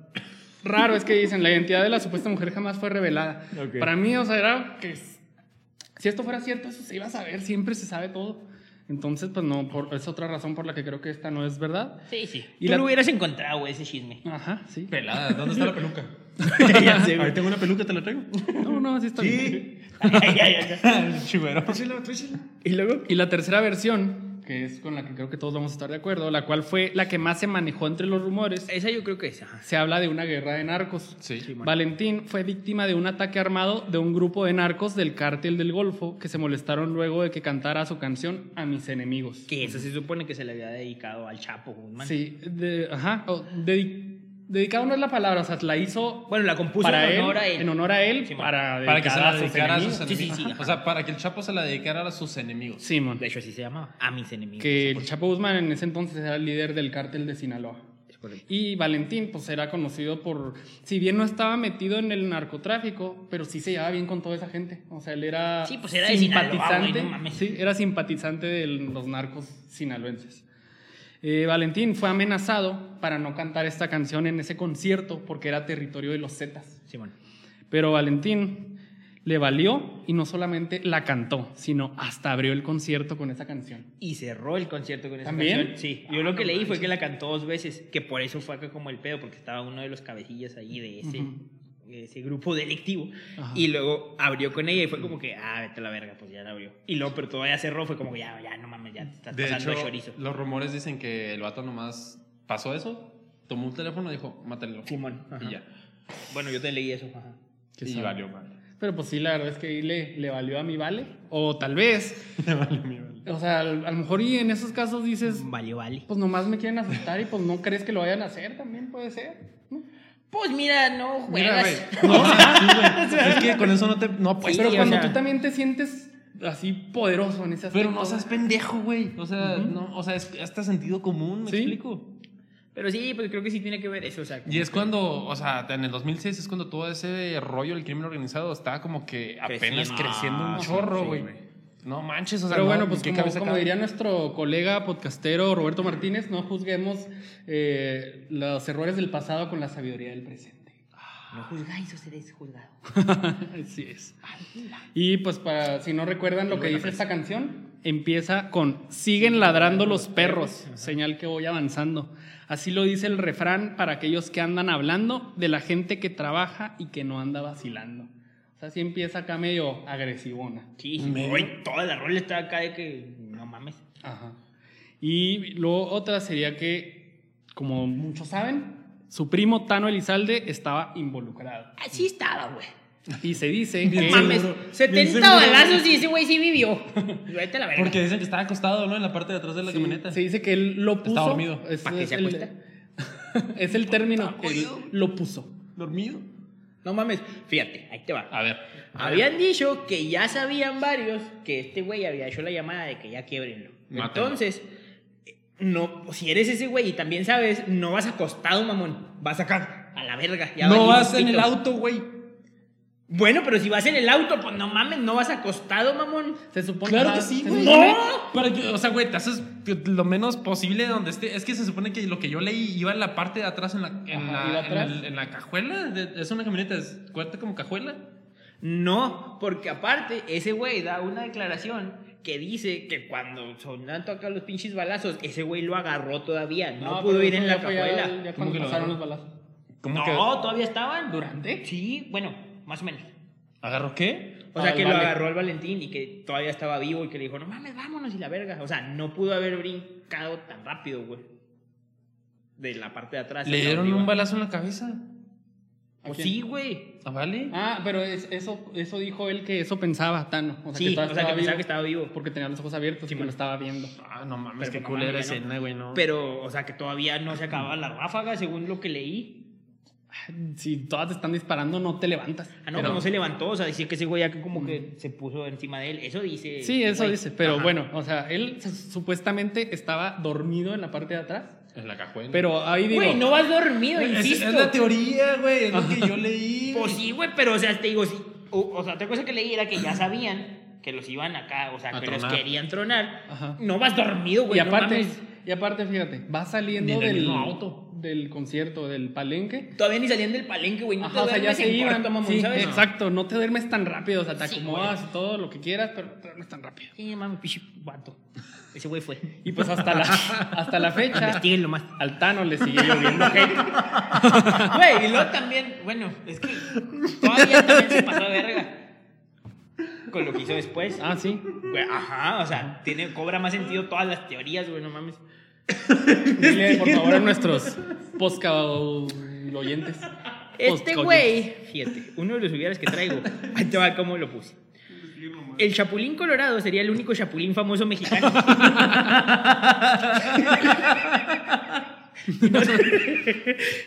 raro es que dicen la identidad de la supuesta mujer jamás fue revelada. Para mí, o sea, era que si esto fuera cierto, eso se iba a saber, siempre se sabe todo. Entonces, pues no, por, es otra razón por la que creo que esta no es verdad. Sí, sí. Y Tú la- lo hubieras encontrado, güey, ese chisme. Ajá, sí. Pelada, ¿dónde está la peluca? ya sé, Ahí tengo una peluca, te la traigo. No, no, sí está bien. Ay, ay, ay. Chivero. Y luego. Y la tercera versión, que es con la que creo que todos vamos a estar de acuerdo, la cual fue la que más se manejó entre los rumores, Esa yo creo que es. ajá. se habla de una guerra de narcos. Sí. Valentín fue víctima de un ataque armado de un grupo de narcos del cártel del Golfo que se molestaron luego de que cantara su canción A mis enemigos. Que esa se supone que se le había dedicado al Chapo Guzmán. Sí, de- ajá. o dedi- dedicado no es la palabra, o sea, la hizo Bueno, la compuso para en honor él, a él. en honor a él, Sí, para, Para que se la dedicara a sus Sí, sí, enemigos. sí. O sea, para que el Chapo se la dedicara a sus enemigos. Simón. De hecho, así se llamaba. A mis enemigos. Que el Chapo Guzmán en ese entonces era el líder del cártel de Sinaloa. Y Valentín, pues era conocido por, si bien no estaba metido en el narcotráfico, pero sí se llevaba bien con toda esa gente. O sea, él era Sí, pues era de Sinaloa, simpatizante. güey, no mames. sí, era simpatizante de los narcos sinaloenses. Eh, Valentín fue amenazado para no cantar esta canción en ese concierto porque era territorio de los Zetas. Simón. Pero Valentín le valió y no solamente la cantó, sino hasta abrió el concierto con esa canción. Y cerró el concierto con esa ¿También? canción. Sí. Yo lo que leí fue que la cantó dos veces. Que por eso fue acá como el pedo, porque estaba uno de los cabecillas ahí de ese, ese grupo delictivo. Ajá. Y luego abrió con ella y fue como que, ah, vete a la verga, pues ya la abrió. Y luego, pero todavía cerró, fue como que ya, ya, no mames, ya te estás De pasando hecho, de chorizo. los rumores dicen que el vato nomás pasó eso, tomó un teléfono y dijo, mátalo. Simón. ajá. Y ya. Bueno, yo te leí eso. Ajá. Y sabe. valió, madre. Pero pues sí, la verdad es que ahí le, le valió a mi vale. O tal vez, Le valió mi vale. o sea, al- a lo mejor y en esos casos dices, Valió, vale. pues nomás me quieren asustar y pues no crees que lo vayan a hacer, también puede ser. ¿No? Pues mira, no Mira, güey. juegas. No, sí, güey. Es que con eso no te. No apuestas. Pero o cuando sea- tú también te sientes así poderoso en ese aspecto. Pero no seas pendejo, güey. O sea, no, o sea, es hasta sentido común, me Sí. explico. Pero sí, pues creo que sí tiene que ver eso. O sea, Y es cuando, o sea, en el 2006 es cuando todo ese rollo del crimen organizado estaba como que apenas Creciendo. creciendo un Ah, chorro, sí, güey. No manches, o sea, Pero no, bueno, ¿en pues qué como, como diría nuestro colega podcastero Roberto Martínez, no juzguemos eh, los errores del pasado con la sabiduría del presente. no juzgáis o seréis juzgados. Así es. Y pues para si no recuerdan lo que dice esta canción, empieza con siguen ladrando los perros, señal que voy avanzando. Así lo dice el refrán para aquellos que andan hablando de la gente que trabaja y que no anda vacilando. O sea, así empieza acá medio agresivona. Sí, Me- güey, toda la rola está acá de que no mames. Ajá. Y luego otra sería que, como muchos saben, su primo Tano Elizalde estaba involucrado. Así estaba, güey. Y se dice Bien que... No mames, seguro, 70 bien seguro. balazos y ese güey sí vivió. Vete a la verga. Porque dicen que estaba acostado, ¿no? En la parte de atrás de la Sí, camioneta. se dice que él lo puso. Está dormido. Es, ¿Para qué es se el, acuesta? es el término. Él lo puso. ¿Dormido? No mames, fíjate, ahí te va. A ver. Habían dicho que ya sabían varios que este güey había hecho la llamada de que ya quiebrenlo. Entonces, no, si eres ese güey y también sabes, no vas acostado, mamón. Vas acá, a la verga. ya no vas en el auto, güey. Bueno, pero si vas en el auto, pues no mames, no vas acostado, mamón. Se supone Claro que sí, güey. ¡No! Pero, yo- o sea, güey, te haces lo menos posible donde esté. Es que se supone que lo que yo leí iba en la parte de atrás, en la, en Ajá, la, en atrás. el- en la cajuela. de- es una camioneta, es, cuenta como cajuela. No, porque aparte, ese güey da una declaración que dice que cuando sonaron acá los pinches balazos, ese güey lo agarró todavía. No, pudo ir en ya la ya- cajuela. Ya, ¿Cómo cuando que pasaron los balazos. ¿Cómo no, que todavía estaban. ¿Durante? Sí, bueno, más o menos. agarró qué? O sea, Al que lo agarró al Valentín y que todavía estaba vivo y que le dijo, no mames, vámonos y la verga. O sea, no pudo haber brincado tan rápido, güey. De la parte de atrás. Le dieron arriba. un balazo en la cabeza. ¿A Pues sí, güey. ¿Ah, vale? Ah, pero es- eso, eso dijo él que eso pensaba Tano. O sea, Sí, que o sea, que estaba pensaba vivo que estaba vivo. Porque tenía los ojos abiertos y que lo estaba viendo. Ah, no mames, Pero qué no culera escena, güey, no. Pero, o sea, que todavía no se acababa la ráfaga, según lo que leí. Si todas te están disparando, no te levantas. Ah, no, Pero- no se levantó. O sea, decía que ese güey acá como que se puso encima de él. Eso dice. Sí, eso güey. dice. Pero Ajá. bueno, o sea, él supuestamente estaba dormido en la parte de atrás. En la cajuela. Pero ahí digo. Güey, no vas dormido, es, insisto. es la teoría, güey. Es lo que yo leí. Pues sí, güey, pero o sea, te digo, sí, o, o sea, otra cosa que leí era que ya sabían que los iban acá, o sea, A que los querían tronar. Ajá. No vas dormido, güey. y no aparte, mames. y aparte, fíjate, va saliendo del, mismo auto. Del concierto, del palenque. Todavía ni salían del palenque, güey. No Ajá, o sea, ya se iban. corto, mamón, sí, ¿sabes? exacto, no te duermes tan rápido, o sea, te Sí, acomodas y todo lo que quieras, pero no te duermes tan rápido. Sí, mami, pichi, vato. Ese güey fue. Y pues hasta la, hasta la fecha, Investíguenlo más. al Tano le sigue lloviendo hate. Güey, y luego también, bueno, es que todavía también se pasó de verga. Con lo que hizo después. Ah, sí. Güey, ajá, o sea, tiene, cobra más sentido todas las teorías, güey, no mames. Dile, por favor, a nuestros oyentes. Este güey, fíjate, uno de los lugares que traigo, ahí te va cómo lo puse. El Chapulín Colorado sería el único Chapulín famoso mexicano. y, no,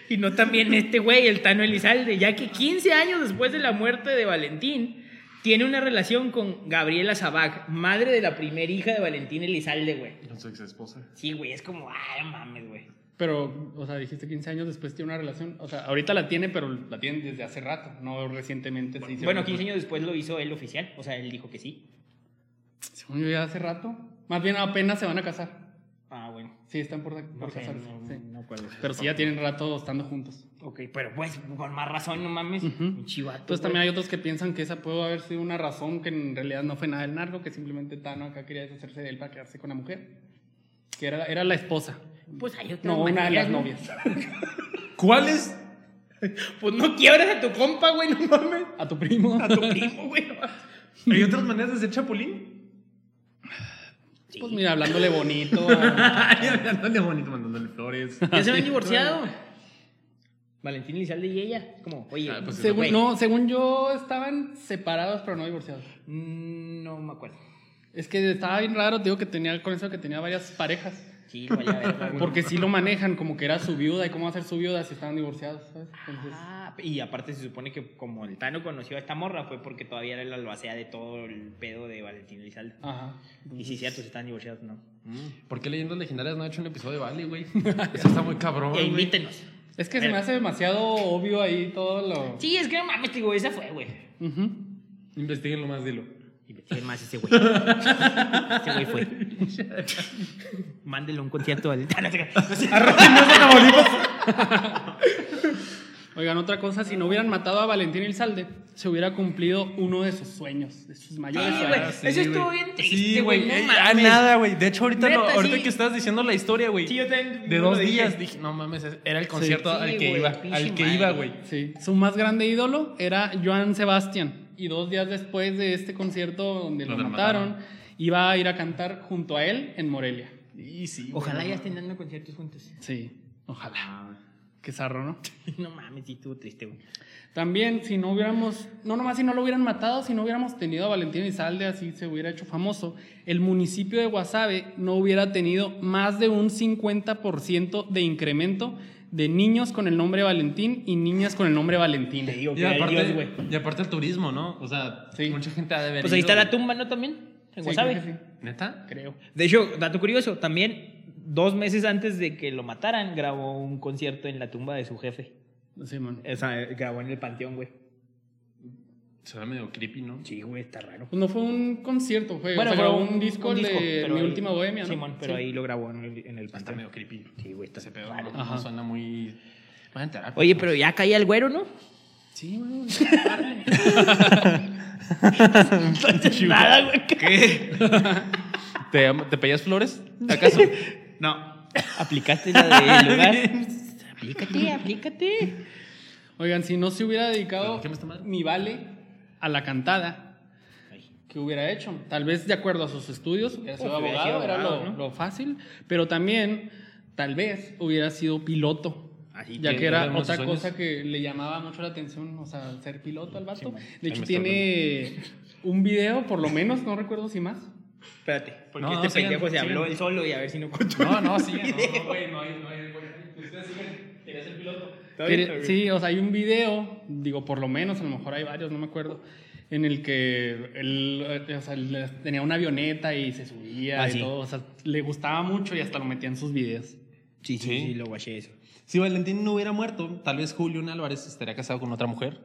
y no también este güey, el Tano Elizalde, ya que 15 años después de la muerte de Valentín, tiene una relación con Gabriela Zabag, madre de la primera hija de Valentín Elizalde, güey. Con su ex esposa. Sí, güey, es como, ay, mames, güey. Pero, o sea, dijiste 15 años después tiene una relación. O sea, ahorita la tiene, pero la tiene desde hace rato, no recientemente. se Bueno, 15 años después lo hizo él oficial, o sea, él dijo que sí. Según yo, ya hace rato. Más bien apenas se van a casar. Ah, bueno. Sí, están por, por No sé, casarse. no, sí. no acuerdo. Pero sí ya tienen rato estando juntos. Ok, pero pues, con más razón, no mames. Un chivato. Entonces güey. también hay otros que piensan que esa pudo haber sido una razón que en realidad no fue nada del narco, que simplemente Tano acá quería deshacerse de él para quedarse con la mujer. Que era, era la esposa, Pues hay otras no una de las ¿no? novias. ¿Cuál es? Pues no quiebras a tu compa, güey, no mames. A tu primo. A tu primo, güey. ¿Hay otras maneras de ser chapulín? Pues mira, hablándole bonito. a- Ay, hablándole bonito, mandándole flores. Ya se habían divorciado. Valentín Elizalde y ella. Como, oye, Ah, pues, según, no, según yo estaban separados pero no divorciados. mm, no me acuerdo. Es que estaba bien raro, digo que tenía con eso que tenía varias parejas. Sí, vaya verga, güey. Porque sí lo manejan como que era su viuda y cómo va a ser su viuda si estaban divorciados, ¿sabes? Entonces, Ah, y aparte se supone que como el Tano conoció a esta morra fue porque todavía era la albacea de todo el pedo de Valentín Elizalde. ajá. Y si cierto, si están divorciados, no. ¿Por qué Leyendas Legendarias no ha hecho un episodio de Vale, güey? Eso está muy cabrón, E invítenos. Es que se me hace demasiado obvio ahí todo lo... Sí, es que no mames, digo, esa fue, güey. Ujú. Investíguenlo más, dilo. Investiguen más ese güey. ese güey fue. Mándelo a un concierto al. No. Oigan, otra cosa, si no hubieran matado a Valentín Elizalde, se hubiera cumplido uno de sus sueños, de sus mayores Sí, sueños. güey. sí, Eso estuvo bien triste, Sí, güey. No ah, nada, güey. De hecho, ahorita, lo- Neta, ahorita sí. que estabas diciendo la historia, güey. Sí, yo también De no dos dije. días dije, no mames, era el concierto Sí, al que iba. Al que madre. iba, güey. Sí, su más grande ídolo era Joan Sebastián. Y dos días después de este concierto donde lo, lo mataron, mataron. iba a ir a cantar junto a él en Morelia. Y sí. Ojalá ya estén dando conciertos juntos. Sí, ojalá. Qué zarro, ¿no? No mames, sí estuvo triste, güey. También, si no hubiéramos, no nomás si no lo hubieran matado, si no hubiéramos tenido a Valentín Elizalde, así se hubiera hecho famoso, el municipio de Guasave no hubiera tenido más de un 50% de incremento de niños con el nombre Valentín y niñas con el nombre Valentina. Te digo Y que hay Dios, aparte, güey. y aparte el turismo, ¿no? O sea, Sí. mucha gente ha de ver. Pues ahí está la tumba, ¿no? También. En Sí, Guasave. sí, ¿Neta? creo. De hecho, dato curioso, también dos meses antes de que lo mataran, grabó un concierto en la tumba de su jefe. Sí, man. O sea, grabó en el panteón, güey. Se ve medio creepy, ¿no? Sí, güey, está raro. Pues no fue un concierto, fue, Bueno, o sea, grabó un, disco, de pero Mi ahí- Última Bohemia, ¿no? Simón, pero Sí. ahí lo grabó en el, en el Está panteón. medio creepy. Sí, güey, está Ese pedo raro. no, Ajá. no suena muy. Van a enterar. Oye, pero ya caía el güero, ¿no? Sí, bueno. Nada, güey. ¿Qué? ¿Te, ¿Te pedías flores? ¿Acaso? No. Aplicaste la del lugar. aplícate, aplícate. Oigan, si no se hubiera dedicado ¿Qué me está mal? mi vale a la cantada, ¿qué hubiera hecho? Tal vez de acuerdo a sus estudios, hubiera sido Pues hubiera abogado, sido era lo, ¿no? lo fácil, pero también tal vez hubiera sido piloto. Así ya que que era de otra cosa que le llamaba mucho la atención, o sea, ser piloto al vato. de hecho, tiene un video, por lo menos, no recuerdo si más. Espérate, porque No, este no, sigan, pendejo se habló sigan. él solo y a ver si no contó. No, no, sí. No, no, güey, no hay. No hay Ustedes siguen. Quería ser piloto. Tiene- sí, o sea, hay un video, digo, por lo menos, a lo mejor hay varios, no me acuerdo, en el que él, eh, o sea, él tenía una avioneta y se subía Ah, y sí. todo, o sea, le gustaba mucho y hasta lo metía en sus videos. Sí, sí, Sí. sí, lo guaché eso. Si Valentín no hubiera muerto, tal vez Julio Álvarez estaría casado con otra mujer.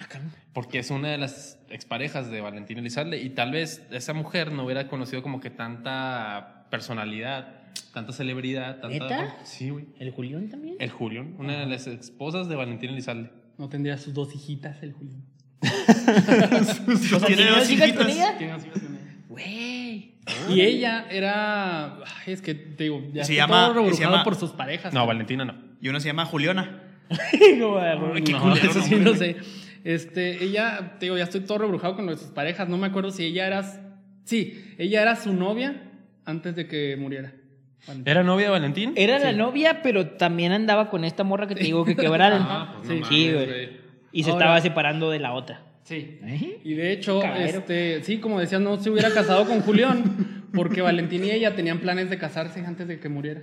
Ah. Porque es una de las exparejas de Valentín Elizalde. Y tal vez esa mujer no hubiera conocido como que tanta personalidad, tanta celebridad. Tanta... ¿Neta? Sí, güey. ¿El Julián también? El Julio, una de las esposas de Valentín Elizalde. No tendría sus dos hijitas, el Julián. O sea, ¿tiene dos hijas con ella? Tiene dos hijas con él. Güey. Y ella era, ay, es que te digo, ya Se está llama- todo se llama- por sus parejas. No, Valentina no. Y uno se llama Juliona. No, güey. No, culero eso sí nombre, no sé. Este, ella, te digo, ya estoy todo rebrujado con sus parejas. No me acuerdo si ella era. Sí, ella era su novia antes de que muriera. ¿Era novia de Valentín? Era la novia, pero también andaba con esta morra que te digo que quebraron. Ah, pues no sí, mames, güey. Y se Ahora- estaba separando de la otra. Sí. ¿Eh? Y de hecho, este, sí, como decías, no se hubiera casado con Julián, porque Valentín y ella tenían planes de casarse antes de que muriera.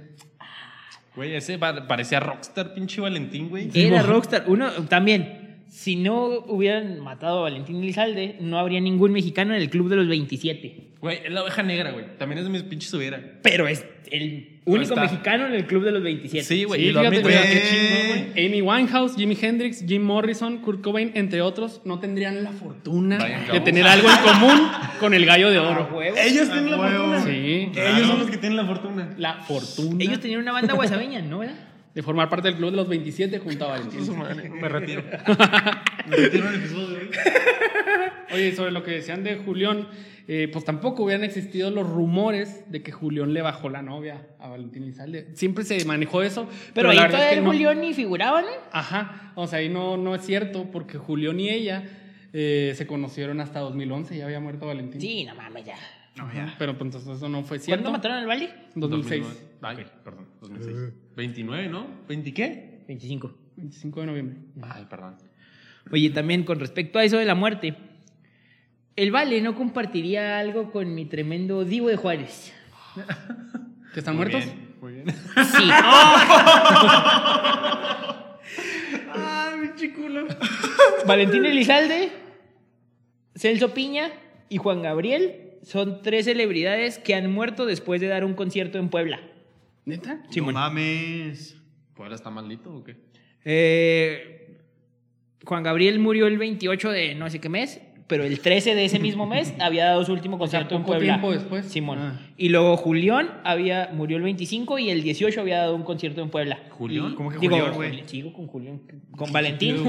Güey, ese pa- parecía rockstar, pinche Valentín, güey. Era Rockstar. Uno, también, si no hubieran matado a Valentín Elizalde, no habría ningún mexicano en el club de los 27. Güey, es la oveja negra, güey. También es de mis pinches hubiera. Pero es el único está. mexicano en el club de los 27. Sí, güey. Sí, y lo fíjate, admito, güey. qué chingón, güey. Amy Winehouse, Jimi Hendrix, Jim Morrison, Kurt Cobain, entre otros, no tendrían la fortuna Vayan, de tener algo en común con el gallo de oro. Ellos tienen la fortuna. Sí, Ellos son los que tienen la fortuna. la fortuna Ellos tenían una banda guasabeña, ¿no? ¿Verdad? De formar parte del club de los 27 junto a Valentín. Me retiro. Me retiro del episodio. Oye, sobre lo que decían de Julián, eh, pues tampoco hubieran existido los rumores de que Julián le bajó la novia a Valentín Elizalde. Siempre se manejó eso. Pero, ahí es todavía que el no. Julián ni figuraba, ¿no? Ajá, o sea, ahí no, no es cierto, porque Julián y ella eh, se conocieron hasta 2011, ya había muerto Valentín. Sí, no mames, ya. No, ya. Pero pues, entonces eso no fue cierto. ¿Cuándo mataron al Valle? 2006, 2009. Ay, perdón, 2006. 29, ¿no? ¿20 qué? 25. 25 de noviembre. Ay, perdón. Oye, también con respecto a eso de la muerte, el Vale no compartiría algo con mi tremendo Divo de Juárez. ¿Que están Muy muertos? bien, Muy bien. Sí. Ay, mi chiculo. Valentín Elizalde, Celso Piña y Juan Gabriel son tres celebridades que han muerto después de dar un concierto en Puebla. ¿Neta? No mames. ¿Puebla está maldito o qué? Eh, Juan Gabriel murió el 28 de no sé qué mes, pero el 13 de ese mismo mes había dado su último O sea, concierto en Puebla. tiempo después. Simón. Ah. Y luego Julián había, murió el 25 y el 18 había dado un concierto en Puebla. ¿Julián? ¿Cómo que Julián, güey? Sigo con Julián. Con Valentín.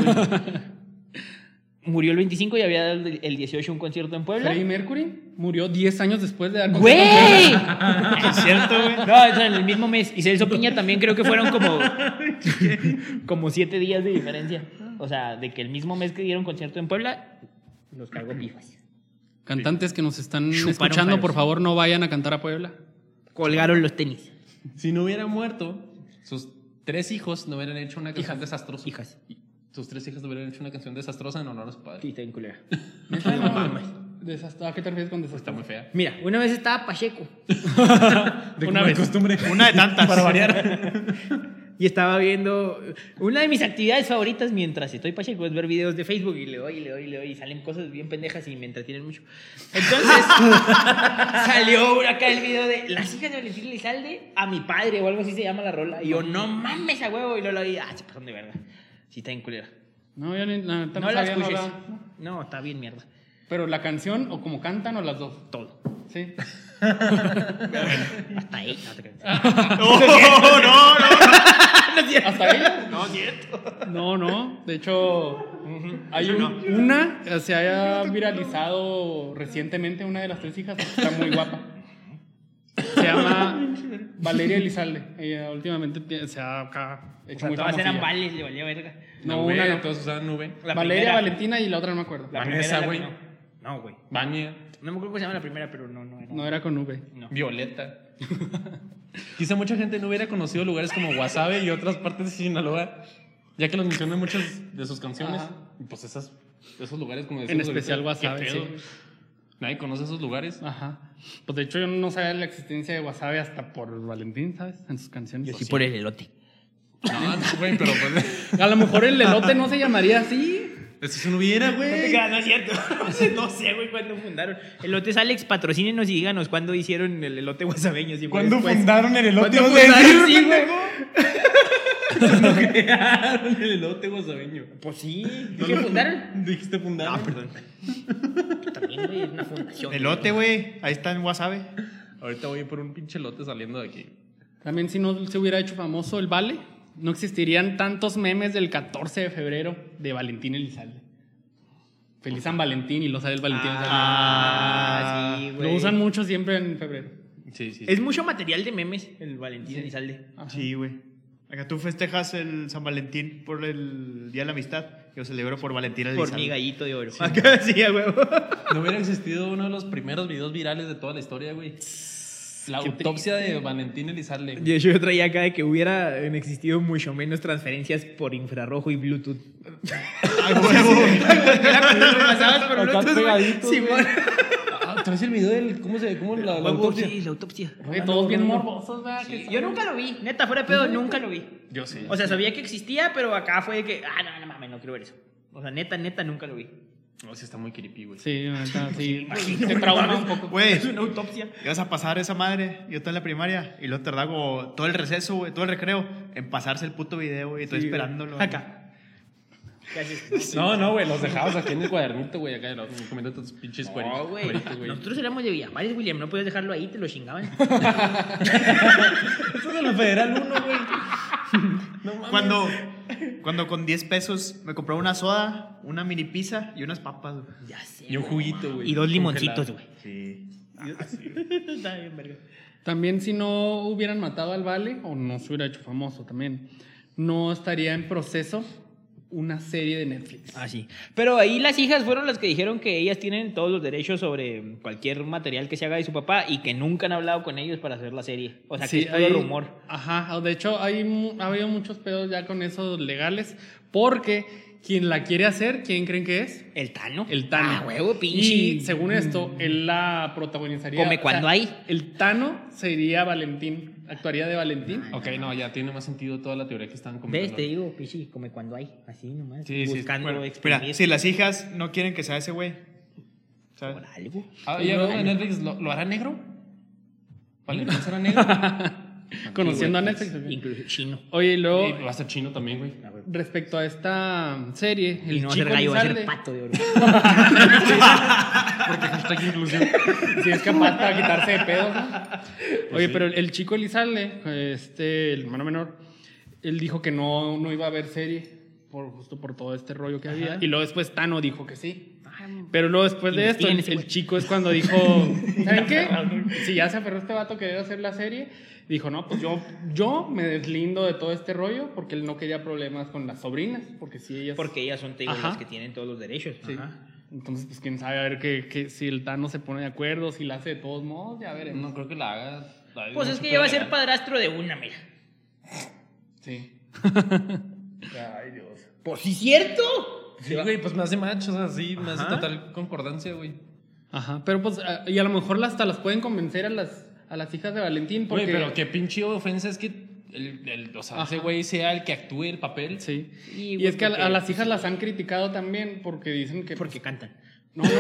murió el 25 y había dado el el 18 un concierto en Puebla. Freddie Mercury murió 10 años después de dar ¡Güey! Es cierto, güey. No, sea, en el mismo mes. Y Celso Piña también creo que fueron como, como siete días de diferencia. O sea, de que el mismo mes que dieron concierto en Puebla, los cargó pifas. Cantantes que nos están Chuparon escuchando, faros. por favor, no vayan a cantar a Puebla. Colgaron los tenis. Si no hubiera muerto, sus tres hijos no hubieran hecho una canción desastrosa. Hijas. Sus tres hijas hubieran hecho una canción desastrosa en honor a su padre. Sí, está bien culera. ¿A qué te refieres con Está desastre? muy fea. Mira, una vez estaba Pacheco Una vez. costumbre. Una de tantas. Para variar. y estaba viendo. Una de mis actividades favoritas mientras estoy Pacheco es ver videos de Facebook y le doy, y le doy, y le doy. Y salen cosas bien pendejas y me entretienen mucho. Entonces, salió acá el video de las hijas de Valentín Elizalde a mi padre o algo así se llama la rola. Y yo, no mames a huevo. Y luego lo vi, ah, se pasaron de verga. Sí, está bien culera. No, yo ni, la No, no la no escuches. la- No, está bien mierda. Pero la canción, o como cantan, o las dos. Todo. Sí. Hasta ahí. No te creas. No, no, no. ¿Hasta ella? No, cierto. No, no. De hecho, hay un- una que se haya viralizado recientemente, una de las tres hijas, está muy guapa. Valeria Elizalde. Ella últimamente se ha acá O hecho sea, muy todas eran vales, le valía verga. No, Nube, una no. Todos usaban nube. La Valeria, primera- Valentina y la otra no me acuerdo. La Vanessa, güey. No, güey. Baña. No me acuerdo cómo se llama la primera, pero no, no era. No era con V. No. Violeta. Quizá mucha gente no hubiera conocido lugares como Guasave y otras partes de Sinaloa, ya que los mencionan en muchas de sus canciones. Ajá. Y pues esas, esos lugares, como En decimos especial ahorita, ¿qué Guasave, sí. Nadie conoce esos lugares. Ajá. Pues de hecho yo no sabía la existencia de Wasabi hasta por Valentín, ¿sabes? En sus canciones. Yo sí por el elote. No, no, güey, pero pues. A lo mejor el elote no se llamaría así. Eso si no hubiera, güey. No es cierto. No sé, güey, cuándo fundaron. Elotes Alex, patrocínenos y díganos cuándo hicieron el elote guasabeño. siempre ¿Cuándo después. fundaron el elote? ¿Cuándo Sí, güey. Pendejo? Crearon el elote guasabeño. Pues sí. ¿Qué fundaron? Dijiste fundar. No, perdón. También, güey, es una fundación. Elote, güey. Ahí está en Wasabe. Ahorita voy por un pinche elote saliendo de aquí. También si no se hubiera hecho famoso el Vale, no existirían tantos memes del 14 de febrero de Valentín Elizalde. Feliz San Valentín y lo sabe el Valentín Ah, sí, Elizalde. güey. Lo usan mucho siempre en febrero. Sí, sí. Es mucho material de memes el Valentín Elizalde. Ajá. Sí, güey. Acá tú festejas el San Valentín por el Día de la Amistad. Yo celebro por Valentín Por Elizalde. mi gallito de oro. Acá sí, a huevo. No hubiera existido uno de los primeros videos virales de toda la historia, güey. La autopsia de Valentín Elizalde. hecho, yo traía acá de que hubiera existido mucho menos transferencias por infrarrojo y Bluetooth. ¡A huevo! Era cuando lo pasabas por Acá Bluetooth, Simón. ¿Traes el video del cómo se cómo la, la autopsia? sí, la autopsia. Oye, todos bien morbosos, ¿verdad? Sí, Yo nunca lo vi, neta, fuera de pedo, nunca lo vi. Yo sí. O sea, sabía que existía, pero acá fue de que, ah, no, no mames, no quiero ver eso. O sea, neta, neta, nunca lo vi. No, sí está muy creepy, güey. Sí, neta, sí. Imagino, Te trauma un poco. Güey, Es una autopsia. ibas a pasar esa madre. Yo estaba en la primaria. Y luego tardaba todo el receso, güey. Todo el recreo. En pasarse el puto video, güey. Estoy Sí, esperándolo. Acá. No, no, güey, los dejabas aquí en el cuadernito, güey, acá los comiendo tus pinches No, cueritos, güey. cueritos, güey. Nosotros éramos de Villamares, William. No podías dejarlo ahí, te lo chingaban. Esto es de la Federal 1, güey. No mames. Cuando, cuando con 10 pesos me compraba una soda, una mini pizza y unas papas, güey. ya sé. Y un juguito, güey. Y dos limoncitos, güey. Sí. Está bien, verga. También si no hubieran matado al Vale, o no se hubiera hecho famoso también, no estaría en proceso una serie de Netflix. Ah, sí. Pero ahí las hijas fueron las que dijeron que ellas tienen todos los derechos sobre cualquier material que se haga de su papá y que nunca han hablado con ellos para hacer la serie. O sea, que es todo hay- rumor. Ajá, de hecho hay, ha habido muchos pedos ya con esos legales, porque quien la quiere hacer, ¿quién creen que es? El Tano. El Tano. Ah, huevo, pinche. Y según esto, él la protagonizaría. Come cuando hay. El Tano sería Valentín, actuaría de Valentín. Ok, no, ya tiene más sentido toda la teoría que están ¿Ves? comentando. Te digo, pinche, come cuando hay. Así nomás. Sí, sí, buscando Bueno, exprimir mira, si las hijas no quieren que sea ese güey. ¿sabes? por algo. Ah, y hablando de Netflix, ¿lo, lo hará negro? ¿Valentín será negro? Conociendo a güey, Netflix. Incluso chino. Oye, y luego, Y va a ser chino también, güey. A ver. respecto a esta serie, el Y no va a ser chico gallo, va a ser Elizalde- pato de oro. Porque hashtag inclusión. Si es capaz para quitarse de pedos, ¿no? Oye, pero el, chico Elizalde, este, el hermano menor, él dijo que no, no iba a haber serie, por, justo por todo este rollo que había. Y luego después Tano dijo que sí. Pero luego después de esto, el, chico es cuando dijo, ¿saben qué? Si ya se aferró este vato que debe hacer la serie, dijo, no, pues yo, yo me deslindo de todo este rollo porque él no quería problemas con las sobrinas, porque si ellas... Porque ellas son, digo, las que tienen todos los derechos. Sí. Ajá. Entonces, pues quién sabe, a ver que, que si el Tano se pone de acuerdo, si la hace de todos modos, ya veremos. No creo que la haga. Pues no es que ya va a ser padrastro de una, mira. Sí. Ay, Dios. Pues sí, cierto. Sí, güey, pues me hace match, o sea, sí, me hace total concordancia, güey. Ajá, pero pues, ah, y a lo mejor hasta las pueden convencer a las, a las hijas de Valentín, porque... Güey, pero qué pinche ofensa es que el, el- o sea, ese güey sea el que actúe el papel. Sí. Y, es que a, las hijas las han criticado también porque dicen que... Porque cantan. No, no. sí.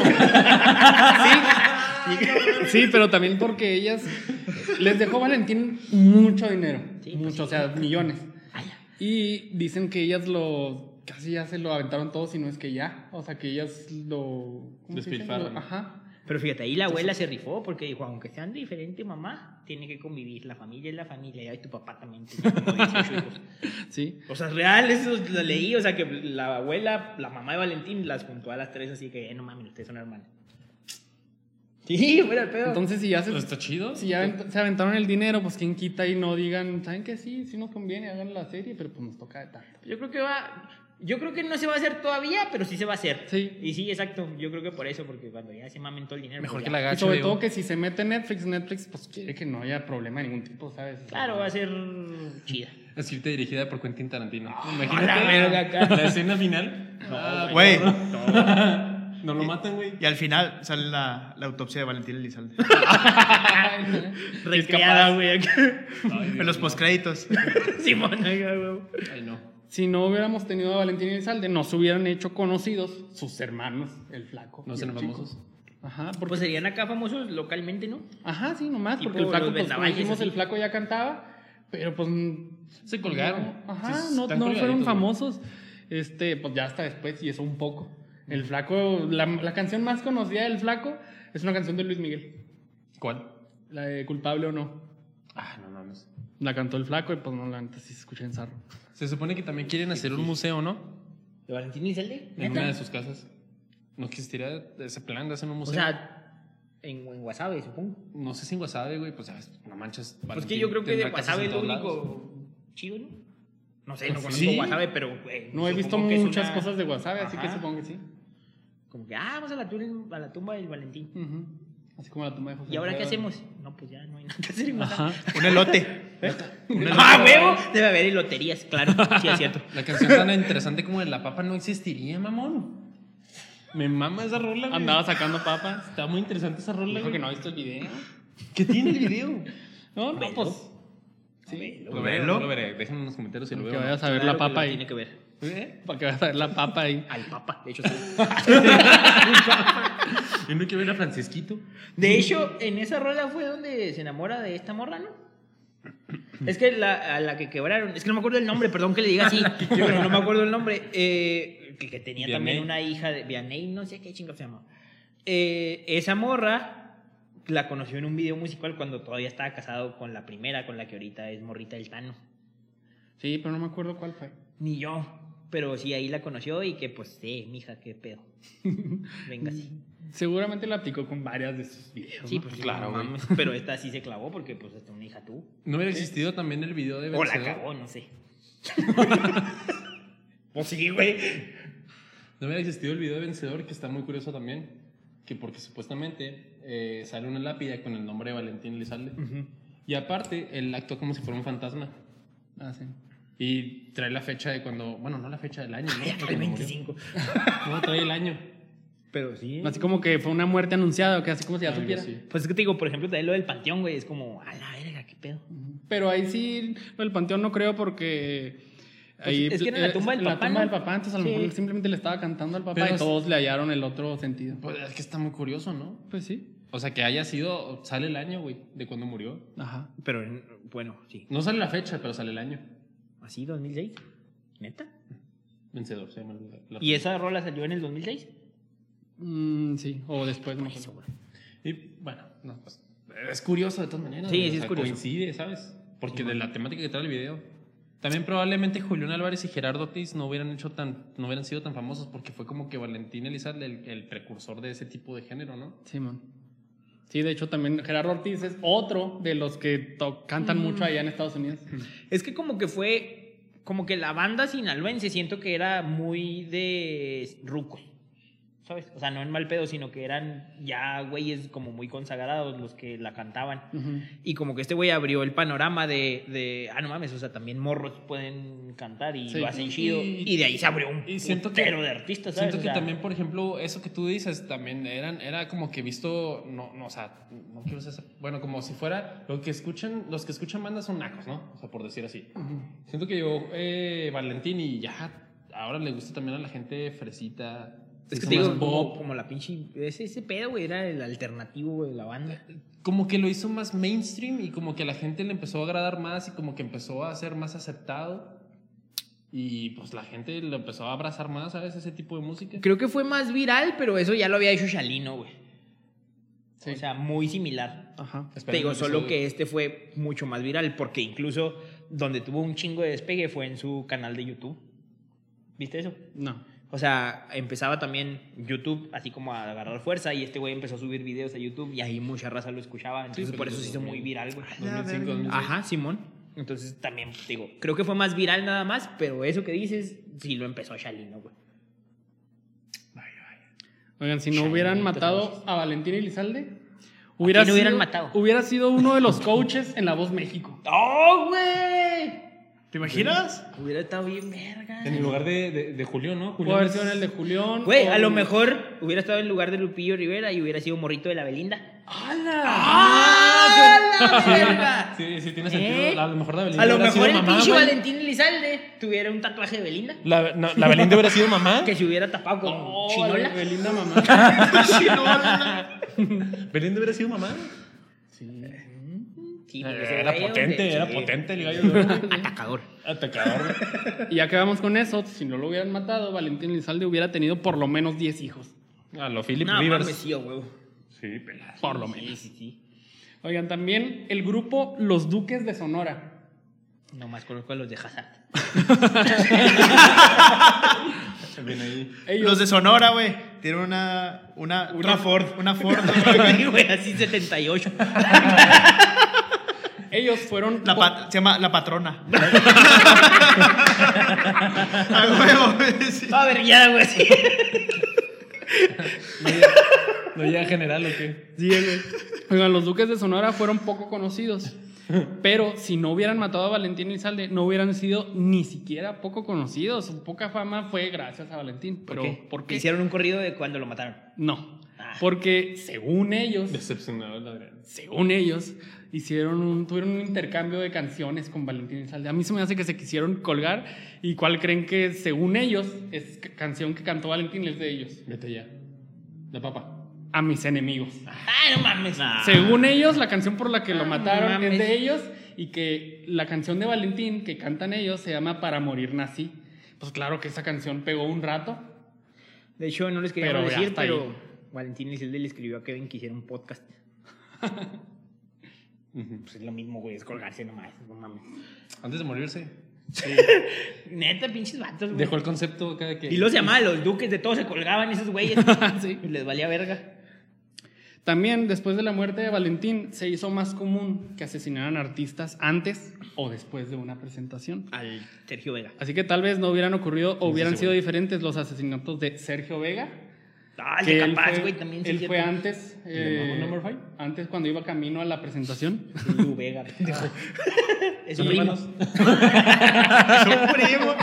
Sí, pero también porque ellas les dejó Valentín mucho dinero. Sí, pues mucho, o sea, millones. Y dicen que ellas lo casi ya se lo aventaron todo, si no es que ya. O sea, que ellas lo. ¿cómo se dice? Ajá. Pero fíjate, ahí la abuela se rifó porque dijo, aunque sean diferente mamá, tiene que convivir. La familia es la familia. Y tu papá también tiene como 18 hijos. Sí. O sea, real, eso lo leí. O sea, que la abuela, la mamá de Valentín, las juntó a las tres así que, eh, no mames, ustedes son hermanas. Sí, fuera el pedo. Entonces, si ya se. Está chido. Si ya avent- se aventaron el dinero, pues quien quita y no digan, ¿saben que sí? Sí nos conviene, hagan la serie, pero pues nos toca de tanto. Yo creo que va. Yo creo que no se va a hacer todavía, pero sí se va a hacer. Sí. Y sí, exacto. Yo creo que por eso, porque cuando ya se mamen todo el dinero. Mejor pues que la Y gacho. sobre todo que si se mete Netflix, Netflix pues quiere que no haya problema de ningún tipo, ¿sabes? Claro, va a ser chida. Escrita y dirigida por Quentin Tarantino. la Imagínate verga la escena final. Ah, Güey. No lo matan, güey. Y al final sale la, la autopsia de Valentín Elizalde. Recreada, güey. en los postcréditos. Simón, güey. Ay, no. Si no hubiéramos tenido a Valentín Elizalde, nos hubieran hecho conocidos sus hermanos, el flaco. No chico. famosos. Ajá, porque, Pues serían acá famosos localmente, ¿no? ajá, sí, nomás, Tipo porque el flaco, pues como dijimos, el flaco ya cantaba, pero pues... Se colgaron. no, ajá, no, no fueron famosos. Este, pues ya hasta después, y eso un poco. El flaco, la, la canción más conocida del flaco es una canción de Luis Miguel, ¿Cuál? la de Culpable o No. Ah, no mames. La cantó el flaco y pues no, la neta sí se escucha en zarro. Se supone que también quieren hacer un museo, ¿no? ¿De Valentín Elizalde? En una de sus casas. ¿No existiría ese plan de hacer un O museo? sea, en, en Wasabe, supongo. no sé si en Wasabe, güey, pues ya ves, no manches. Pues que Valentín yo creo que de en es lo único lados. chido, ¿no? No sé, no Pues conozco sí. Wasabe, pero. güey, No he visto que muchas una- cosas de WhatsApp, así que supongo que sí. Como que, ah, vamos a la, tumba, a la tumba del Valentín. Ujú. Así como la tumba de José ¿Y ahora qué hacemos? No, pues ya no hay nada que hacer. Un elote. ¡Ah, huevo! Debe haber loterías, claro. Sí, es cierto. La canción tan interesante como de La Papa no existiría, mamón. Me mama esa rola, güey. Andaba sacando papas. Está muy interesante esa rola, Dijo güey. que no ha visto el video. ¿Qué tiene el video? No, no, Velo. pues. Sí. Lo veré, lo veré. Déjenme en los comentarios si lo Que veo. vayas a ver Claro la que papa ahí. Tiene que ver. ¿Eh? Para que vayas a ver la papa ahí. Al papa, de hecho, sí. Yo no quiero ver a Francisquito. De hecho, en esa rola fue donde se enamora de esta morra, ¿no? Es que la, a la que quebraron, es que no me acuerdo el nombre, perdón que le diga así, pero no me acuerdo el nombre. eh, que, que tenía Vianney. también una hija de Vianney, no sé qué chingo se llama. Eh, esa morra la conoció en un video musical cuando todavía estaba casado con la primera, con la que ahorita es morrita del Tano. Sí, pero no me acuerdo cuál fue. Ni yo. Pero sí, ahí la conoció y que pues, sí, mija, qué pedo. Venga, sí. Seguramente la aplicó con varias de sus videos. Sí, ¿no? pues Claro, claro, güey. Pero esta sí se clavó porque pues hasta una hija tú. ¿No hubiera existido también el video de O la Vencedor? cagó, no sé. pues sí, güey. No hubiera existido el video de Vencedor, que está muy curioso también. Que porque supuestamente eh, sale una lápida con el nombre de Valentín Elizalde. Y aparte, él actúa como si fuera un fantasma. Ah, sí. Y trae la fecha de cuando. Bueno, no la fecha del año, ¿no? Murió. 25. No, trae el año. Pero sí. Así como que fue una muerte anunciada, o que así como si ya supiera. así. Pues es que te digo, por ejemplo, también lo del panteón, güey, es como, a la verga, qué pedo. Pero ahí sí, lo del panteón no creo porque. Ahí, Pues es que era la tumba del en papá, La tumba ¿no? del papá, entonces a lo Sí. mejor simplemente le estaba cantando al papá Pero y es- todos le hallaron el otro sentido. Pues es que está muy curioso, ¿no? Pues sí. O sea, que haya sido. Sale el año, güey, de cuando murió. Ajá. Pero en- bueno, sí. No sale la fecha, pero sale el año. ¿Así, 2006? ¿Neta? Vencedor, se llama la- la- ¿Y esa rola salió en el 2006? Mm, sí, o después, no sé. Y bueno, no, pues, es curioso de todas maneras. Sí, sí o es sea, curioso. Coincide, ¿sabes? Porque de la temática que trae el video. También probablemente Julián Álvarez y Gerardo Ortiz no hubieran hecho tan, no hubieran sido tan famosos porque fue como que Valentín Elizalde el, el precursor de ese tipo de género, ¿no? Simón. Sí, de hecho también Gerardo Ortiz es otro de los que cantan mucho allá en Estados Unidos. Es que como que fue, como que la banda sinaloense siento que era muy de rucos, ¿sabes? O sea, no en mal pedo, sino que eran ya güeyes como muy consagrados los que la cantaban. Ujú. Y como que este güey abrió el panorama de, de, ah, no mames, o sea, también morros pueden cantar y Sí. lo hacen chido. Y- Y, de ahí se abrió un y siento que- de artistas, ¿sabes? Siento O que sea, también, por ejemplo, eso que tú dices, también eran, era como que visto, no, no, o sea, no quiero ser, bueno, como si fuera, lo que escuchan, los que escuchan bandas son nacos, ¿no? O sea, por decir así. Siento que yo, eh, Valentín, y ya, ahora le gusta también a la gente fresita. Es que te digo, como, pop. como la pinche. Ese, ese pedo, güey, era el alternativo güey, de la banda. como que lo hizo más mainstream y como que a la gente le empezó a agradar más y como que empezó a ser más aceptado. Y pues la gente lo empezó a abrazar más, ¿sabes? Ese tipo de música. Creo que fue más viral, pero eso ya lo había hecho Shalino, güey. Sí. O sea, muy similar. Ajá. Te digo, solo que este fue mucho más viral, porque incluso donde tuvo un chingo de despegue fue en su canal de YouTube. ¿Viste eso? No. O sea, empezaba también YouTube así como a agarrar fuerza y este güey empezó a subir videos a YouTube y ahí mucha raza lo escuchaba. Entonces pero por eso se hizo 2000. muy viral, güey. 2005, 2006. Ajá, Simón. Entonces también, digo, creo que fue más viral nada más, pero eso que dices, sí lo empezó Shalino, güey. Oigan, si no hubieran matado a Valentín Elizalde, quién hubieran sido- matado? Hubiera sido uno de los coaches en La Voz México. ¡Oh, güey! ¿Te imaginas? Hubiera estado bien verga. En el lugar de, de, de Julián, ¿no? Haber sido en el de Julián. Güey, o- a lo mejor hubiera estado en lugar de Lupillo Rivera y hubiera sido morrito de la Belinda. ¡Hala! ¡Ah, la verga! Sí, sí, tiene sentido. ¿Eh? A lo mejor la Belinda A lo mejor sido el mamá, pinche. Valentín Elizalde tuviera un tatuaje de Belinda. La, no, la Belinda hubiera sido mamá. Que se hubiera tapado con Oh, chinola. Belinda mamá. Belinda hubiera sido mamá. Sí, ese Eh, Era potente, era sí. potente el gallo. de oro. Atacador. Atacador. y ya que vamos con eso, si no lo hubieran matado, Valentín Elizalde hubiera tenido por lo menos 10 hijos. A lo Philip No, Rivers. mames, sí, huevo. Sí, pelas. Por lo Sí, menos. sí, sí. Oigan, también el grupo Los Duques de Sonora. Nomás conozco a los de Hazard. Ahí. Ellos, Los de Sonora, güey. Tienen una. Una, una Ford. Una Ford. Güey, así 78. Ellos fueron. La pat- se llama La Patrona. A huevo, güey, sí. A ver, ya, güey, sí. ¿No llega general o qué? Oigan, los Duques de Sonora fueron poco conocidos. Pero si no hubieran matado a Valentín Elizalde, no hubieran sido ni siquiera poco conocidos. Su poca fama fue gracias a Valentín. Pero, ¿Por qué? ¿por qué? Hicieron un corrido de cuando lo mataron. No. Ah. Porque según ellos, Decepcionado, la verdad. según ellos, hicieron un, tuvieron un intercambio de canciones con Valentín Elizalde. A mí se me hace que se quisieron colgar. ¿Y cuál creen que, según ellos, es ca- canción que cantó Valentín es de ellos? Vete ya. La papa. A mis enemigos. ¡Ay, no mames! Según ellos, la canción por la que lo Ah, mataron mames. es de ellos y que la canción de Valentín que cantan ellos se llama Para morir nací. Pues claro que esa canción pegó un rato. De hecho, no les quería decir, pero ahí. Valentín Elizalde le escribió a Kevin que hiciera un podcast. Pues es lo mismo, güey, es colgarse nomás, no mames. Antes de morirse, Neta, pinches vatos, güey. dejó el concepto acá de que. Y los llamaban los duques de todos, se colgaban esos güeyes. Sí. Y les valía verga. También después de la muerte de Valentín se hizo más común que asesinaran artistas antes o después de una presentación. Al Sergio Vega. Así que tal vez no hubieran ocurrido o hubieran sí, sido bueno. diferentes los asesinatos de Sergio Vega Ah, el que él Capaz, fue- güey, también. Él fue antes, ¿El eh, Five? antes cuando iba camino a la presentación. Lu Vega. Es Son primo. hermanos. Son primo.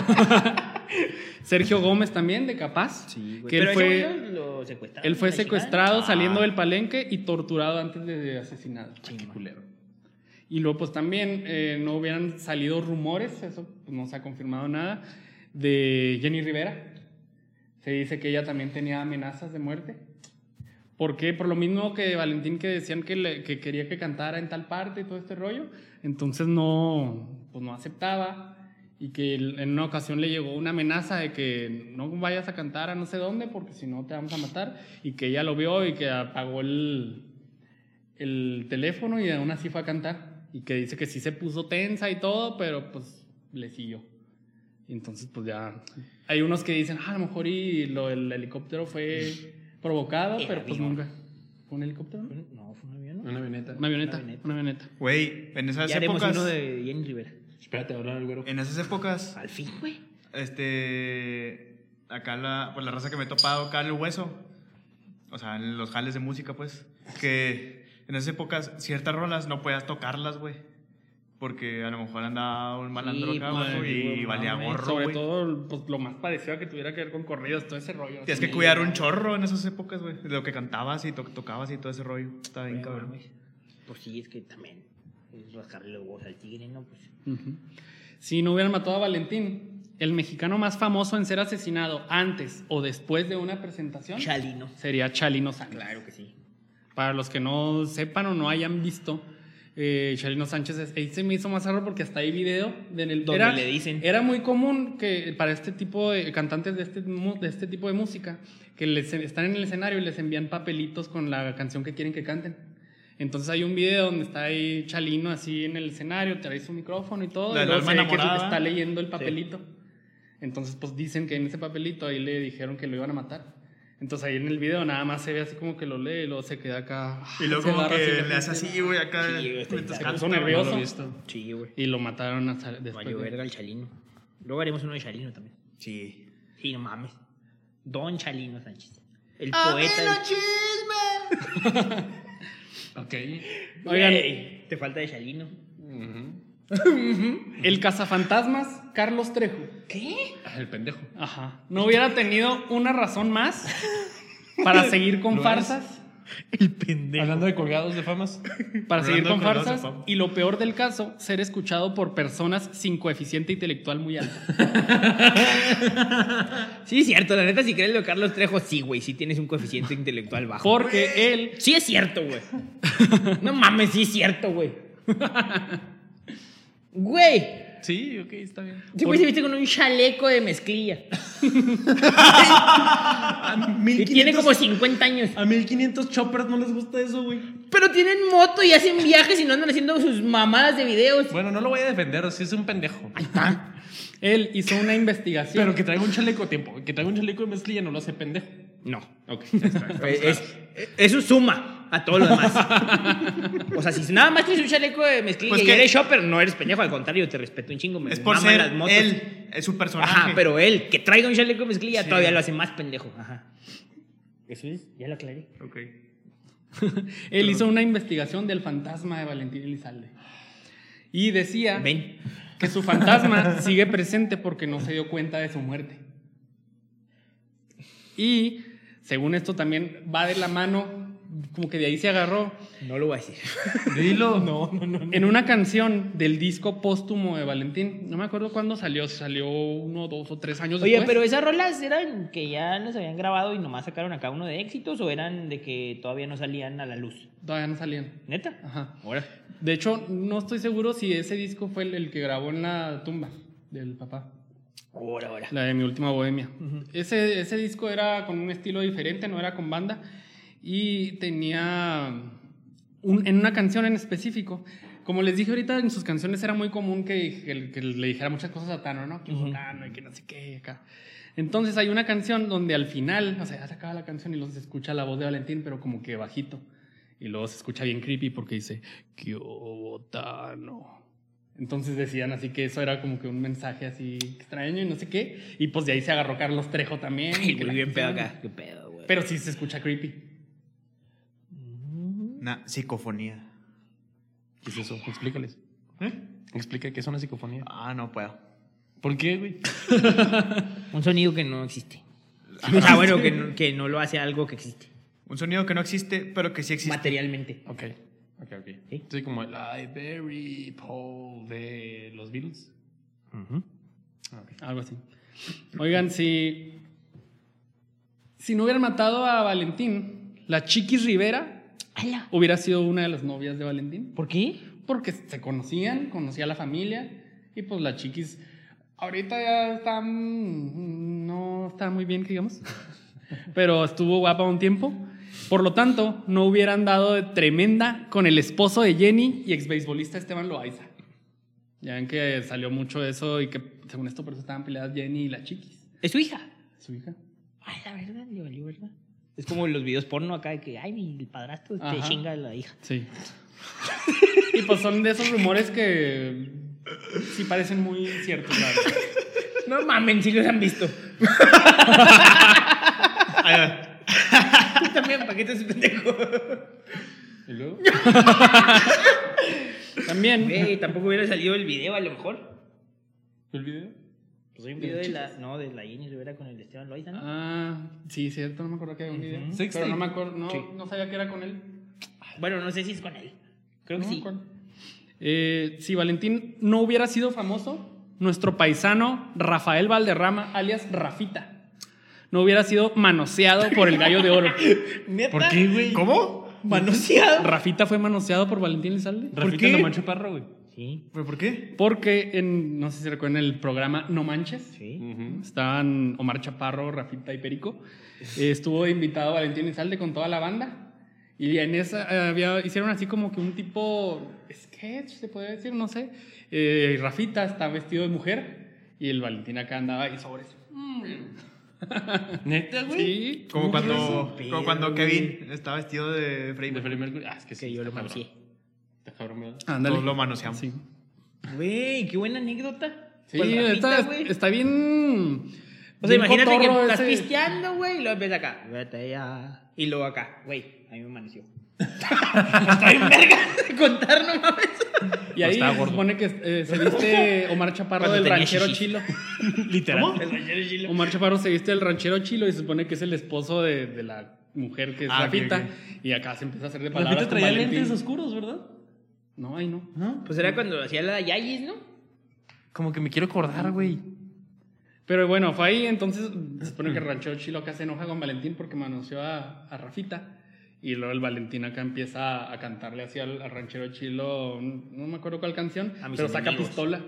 Sergio Gómez también, de Capaz. Sí, güey. que él Pero fue, lo, secuestraron. él fue secuestrado Ah, saliendo del palenque y torturado antes de, asesinado. chingón. Culero. Y luego, pues también eh, no hubieran salido rumores, eso pues, no se ha confirmado nada, de Jenny Rivera. Se dice que ella también tenía amenazas de muerte. ¿Por qué? Por lo mismo que Valentín que decían que, le- que quería que cantara en tal parte y todo este rollo. Entonces no, pues no aceptaba. Y que en una ocasión le llegó una amenaza de que no vayas a cantar a no sé dónde porque si no te vamos a matar. Y que ella lo vio y que apagó el, el teléfono y aún así fue a cantar. Y que dice que sí se puso tensa y todo, pero pues le siguió. Y entonces pues ya... Hay unos que dicen, ah, a lo mejor y lo del helicóptero fue provocado, El pero pues avión. nunca. ¿Fue un helicóptero? no? Fue un avión, ¿no? Una avioneta. Una avioneta, Una avioneta. Güey, en esas Ya haremos épocas. uno de Jenny Rivera. Espérate, hablar el güero. En esas épocas, Al fin, güey. este. Acá la, pues la raza que me he topado acá en el hueso. O sea, en los jales de música, pues. Que en esas épocas, ciertas rolas no podías tocarlas, güey. Porque a lo mejor andaba un malandro Sí, acá pues, y valía gorro, Sobre güey. todo pues, lo más parecido a que tuviera que ver con corridos, todo ese rollo. Tienes que cuidar un chorro en esas épocas, güey. De lo que cantabas y to- tocabas y todo ese rollo. Está bien, cabrón. mames. Pues sí, es que también. Es rascarle los huevos al tigre, ¿no? Pues. Ujú. Si no hubieran matado a Valentín, el mexicano más famoso en ser asesinado antes o después de una presentación Chalino. sería Chalino Sánchez. Claro que sí. Para los que no sepan o no hayan visto, eh, Chalino Sánchez es- ahí se me hizo más raro porque hasta hay video de en el, Donde era, le dicen. era muy común que para este tipo de cantantes de este, de este tipo de música que les, están en el escenario y les envían papelitos con la canción que quieren que canten. Entonces hay un video donde está ahí Chalino así en el escenario, trae su micrófono y todo, La y luego alma se ve que está leyendo el papelito. Entonces pues dicen que en ese papelito ahí le dijeron que lo iban a matar. Entonces ahí en el video nada más se ve así como que lo lee y luego se queda acá. Y luego como que le hace así, güey, acá. Sí, güey, Se puso nervioso. No. Sí, güey. Y lo mataron hasta después. Valió de- verga el Chalino. Luego haremos uno de Chalino también. Sí. Sí, no mames. Don Chalino Sánchez. El ¡A poeta. mí chisme! Ok. Oigan. Te falta de Chalino. El cazafantasmas, Carlos Trejo. ¿Qué? Ah, El pendejo. Ajá. No hubiera tenido una razón más para seguir con farsas. El pendejo. Hablando de colgados de famas. Para seguir con farsas. fama. Y lo peor del caso, ser escuchado por personas sin coeficiente intelectual muy alto. Sí, es cierto. La neta, si crees lo de Carlos Trejo, sí, güey. Sí tienes un coeficiente intelectual bajo. Porque él Sí es cierto, güey. No mames, sí es cierto, güey. Güey. Sí, ok, está bien. Ese güey se viste con un chaleco de mezclilla. Y tiene como 50 años. A 1500 choppers no les gusta eso, güey. Pero tienen moto y hacen viajes y no andan haciendo sus mamadas de videos. Bueno, no lo voy a defender, sí es un pendejo. Él hizo una investigación. Pero que traiga un chaleco tiempo, que traiga un chaleco de mezclilla no lo hace pendejo. No. Ok. Es- es- eso suma a todo lo demás. o sea, si nada más tienes un chaleco de mezclilla Pues y que- eres shopper, no eres pendejo, al contrario, te respeto un chingo. Me Es por ser las motos. él, es su personaje. Ajá, pero él, que traiga un chaleco de mezclilla, todavía lo hace más pendejo. Ajá. Eso es, ya lo aclaré. Ok. Él hizo una investigación del fantasma de Valentín Elizalde. Y decía Ven. que su fantasma sigue presente porque no se dio cuenta de su muerte. Y según esto también va de la mano, como que de ahí se agarró, No lo voy a decir. Dilo. No, no, no. en una canción del disco póstumo de Valentín. No me acuerdo cuándo salió, salió uno, dos o tres años Oye, después. pero esas rolas eran que ya las habían grabado y nomás sacaron acá uno de éxitos o eran de que todavía no salían a la luz. Todavía no salían. ¿Neta? Ajá. Ahora. De hecho, no estoy seguro si ese disco fue el, el que grabó en la tumba del papá. Ahora, ahora. La de mi última bohemia. ese, ese disco era con un estilo diferente, no era con banda. Y tenía un- en una canción en específico. Como les dije ahorita, en sus canciones era muy común que, que- que le dijera muchas cosas a Tano, ¿no? Que Ujú. Tano y que no sé qué acá. Entonces hay una canción donde al final, o sea, ya se acaba la canción y se escucha la voz de Valentín, pero como que bajito. Y luego se escucha bien creepy porque dice, ¿qué Tano? Entonces decían así que eso era como que un mensaje así extraño y no sé qué. Y pues de ahí se agarró Carlos Trejo también. Y muy bien pedo acá. Qué pedo, güey. Pero sí se escucha creepy. Una psicofonía. ¿Qué es eso? Explícales. ¿Eh? Explica qué es una psicofonía. Ah, no puedo. ¿Por qué, güey? Un sonido que no existe. O sea, bueno, que no, que no lo hace algo que existe. Un sonido que no existe, pero que sí existe. Materialmente. Ok, ok, ok. ¿Sí? Sí, como el I Berry Paul de los Beatles. Ah, ok. Algo así. Oigan, si. Si no hubieran matado a Valentín, la Chiquis Rivera Hubiera sido una de las novias de Valentín. ¿Por qué? Porque se conocían, conocía a la familia. Y pues la Chiquis. Ahorita ya está. mm, No está muy bien, digamos. Pero estuvo guapa un tiempo. Por lo tanto, no hubieran dado de tremenda con el esposo de Jenny y ex beisbolista Esteban Loaiza. Ya ven que salió mucho eso y que según esto por eso estaban peleadas Jenny y la Chiquis, Es su hija. su hija. Ay, la verdad, le valió, ¿verdad? Es como los videos porno acá de que, ay, mi padrastro te chinga a la hija. Sí. y pues son de esos rumores que sí parecen muy ciertos, la verdad. No mamen, si los han visto. Tú también, ¿para qué te haces pendejo? ¿Y luego? También. Güey, tampoco hubiera salido el video a lo mejor. ¿El video? Pues hay un video de la, no, de la Jenny Rivera con el Esteban Loaiza, ¿no? Ah, sí, cierto, no me acuerdo que había un video. Ujú. Sextape. Pero no me acuerdo, no, Sí. no sabía que era con él. Bueno, no sé si es con él. Creo que No sí. Eh, si Valentín no hubiera sido famoso, nuestro paisano Rafael Valderrama, alias Rafita, no hubiera sido manoseado por el gallo de oro. ¿Neta? ¿Por qué, güey? ¿Cómo? ¿Manoseado? Rafita fue manoseado por Valentín Elizalde. Rafita qué? lo mancho parro, güey. Sí, ¿Pero por qué? Porque en, no sé si recuerdan el programa No Manches. sí. Ujú. Estaban Omar Chaparro, Rafita y Perico. Eh, estuvo invitado Valentín Elizalde con toda la banda. Y en esa había, hicieron así como que un tipo sketch, se puede decir, no sé. Eh, Rafita está vestido de mujer y el Valentín acá andaba y sobre eso. ¿Neta, güey? Sí. Como ¿Cómo cuando, como cuando Kevin estaba vestido de Freddie De Mercury. Ah, es que Que sí. yo lo está manoseé. Cabrón. Ándale. Todos lo manoseamos. Sí. Güey, qué buena anécdota. Sí, Rafita, está, está bien. O sea, bien imagínate que estás ese- pisteando, güey, y luego empieza acá. Vete ya. Y luego acá, güey, a mí me amaneció. Está bien verga de contar, no mames. Y ahí estaba se supone que eh, se viste Omar Chaparro Cuando del ranchero chilo. Literal. El ranchero chilo. Omar Chaparro se viste del ranchero chilo y se supone que es el esposo de, de la mujer que es Ah, ok, Rafita. ok. Y acá se empieza a hacer de palabras. Rafita con traía lentes oscuros, ¿verdad? No, ahí no. ¿No? Pues era cuando hacía la Yayis, ¿no? Como que me quiero acordar, güey. Pero bueno, fue ahí, entonces se supone que el ranchero chilo acá se enoja con Valentín porque manoseó a, a Rafita. Y luego el Valentín acá empieza a cantarle así al, al ranchero chilo, no me acuerdo cuál canción, A pero saca enemigos. pistola.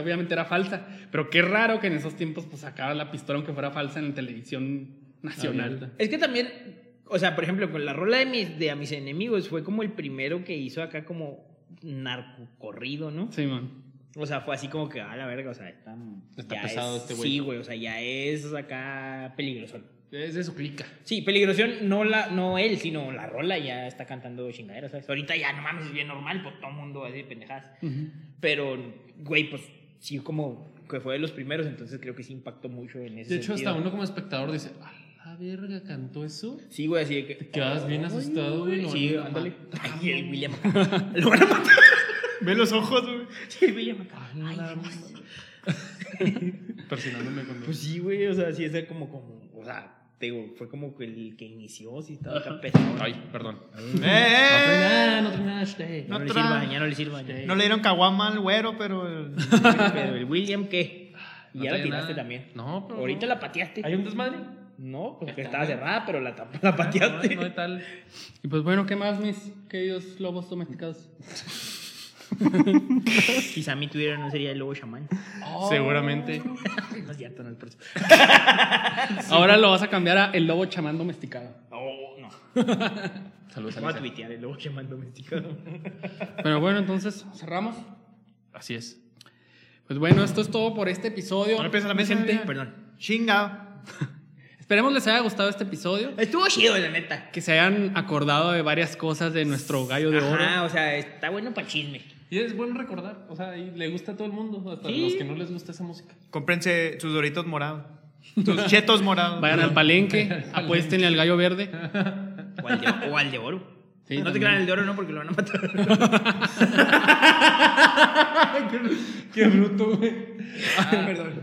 Obviamente era falsa, pero qué raro que en esos tiempos pues sacaba la pistola aunque fuera falsa en televisión nacional. Es que también, o sea, por ejemplo, con la rola de mis, de A mis enemigos fue como el primero que hizo acá como narcocorrido, ¿no? Sí, man. O sea, fue así como que, a la verga, o sea, está, Está ya pesado es- este güey. Sí, güey, o sea, ya es acá peligroso. Es de su clica. Sí, peligrosión, no, la, no él, sino la rola ya está cantando chingaderas, ¿sabes? Ahorita ya, no mames, es bien normal, pues todo el mundo así de pendejadas. Ujú. Pero, güey, pues sí, como que fue de los primeros, entonces creo que sí impactó mucho en ese De hecho, sentido. hasta uno como espectador dice, a la verga, ¿cantó eso? Sí, güey, así de que... Te quedas bien Ay, asustado, güey. Sí, ándale. Ay, el William acá. Lo van a matar. Ve los ojos, güey. Sí, el William acá. Ay, Ay. Persinándome con Pues sí, güey, o sea, sí es como, como, o sea, te digo, fue como que el que inició, sí estaba acá pesado. Ay, perdón. ¡Eh, No trae eh! nada, no trae nada. no, No le sirva, ya no le sirva. ya. No le dieron caguama al güero, pero. Pero el William, ¿qué? Y No ya la tiraste nada. también. No, pero. Ahorita no. la pateaste. ¿Hay un desmadre? No, porque Está estaba cerrada, pero la, la pateaste. No, no tal. Y pues bueno, ¿qué más, mis queridos lobos domesticados? Si Sammy tuviera, no sería el lobo chamán. Seguramente. No es cierto, no es por eso. Ahora lo vas a cambiar a el lobo chamán domesticado. No, no. Saludos a Vamos a tuitear el lobo chamán domesticado. Pero bueno, entonces cerramos. Así es. Pues bueno, esto es todo por este episodio. No le pegues a la mesa. Perdón. Chinga. Esperemos les haya gustado este episodio. Estuvo chido, la neta. Que se hayan acordado de varias cosas de nuestro gallo de oro. Ajá, o sea, está bueno para chisme. Y es bueno recordar, o sea, y le gusta a todo el mundo, hasta Sí. los que no les gusta esa música. Cómprense sus doritos morados. Sus chetos morados. Vayan al palenque, apuéstenle al gallo verde. O al de, o al de oro. Sí, no te también. crean el de oro, no, porque lo van a matar. Qué bruto, güey. Perdón.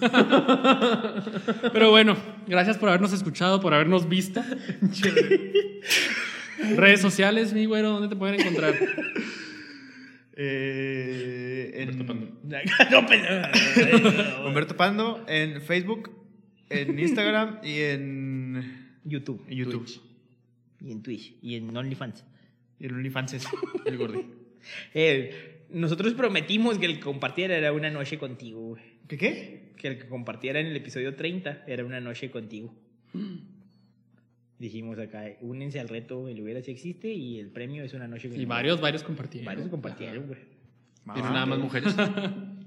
Pero bueno, gracias por habernos escuchado, por habernos visto. Redes sociales, mi güero, ¿dónde te pueden encontrar? Eh, en no, perdón. Humberto Pando en Facebook, en Instagram y en YouTube. en YouTube. Twitch. Y en Twitch. Y en OnlyFans. Y en OnlyFans. El gordi. Eh, nosotros prometimos que el que compartiera era una noche contigo, güey. ¿Qué qué? Que el que compartiera en el episodio 30 era una noche contigo. Dijimos acá, únense al reto, el hubiera si existe y el premio es una noche Y varios, varios Varios compartieron. compartieron, güey. Y no nada más mujeres.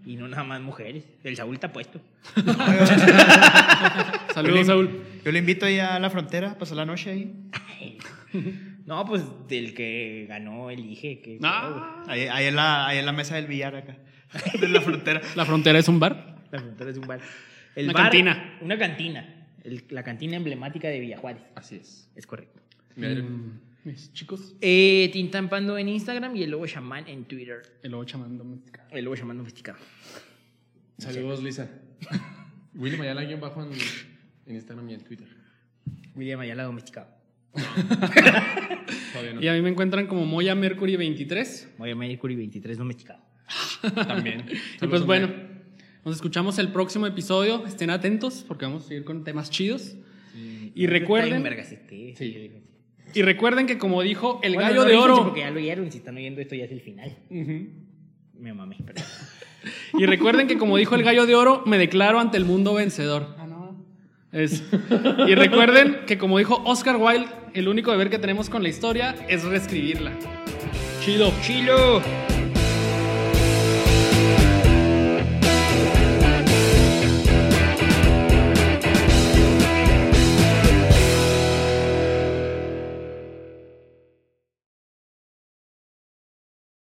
Y no nada más mujeres. El Saúl está puesto. Saludos, Saúl. Yo le invito ahí a la frontera, pasar la noche ahí. No, pues del que ganó elige. Que, Ah, Ahí, ahí en, la, ahí en la mesa del billar acá. De la frontera. la frontera es un bar. La frontera es un bar. El Una bar- cantina. Una cantina. El- la cantina emblemática de Villajuárez. Así es. Es correcto. Mm, Mis chicos, Eh, Tintampando en Instagram y el lobo chamán en Twitter. el lobo chamán domesticado. El lobo chamán domesticado. Saludos, Lisa. William Ayala, guion bajo en, en Instagram y en Twitter. William Ayala domesticado. No. Y a mí me encuentran como Moya Mercury 23. Voy a Mercury 23 domesticado. También. Y pues bueno, nos escuchamos el próximo episodio. Estén atentos porque vamos a seguir con temas chidos. Y Está recuerden, Sí. y recuerden que como dijo el Bueno, gallo no de oro, Porque ya lo oyeron. Si están oyendo esto, ya es el final. Ujú. Me mamé, perdón. y recuerden que como dijo el gallo de oro, me declaro ante el mundo vencedor. Es- Y recuerden que como dijo Oscar Wilde, el único deber que tenemos con la historia es reescribirla. Chido. ¡Chilo!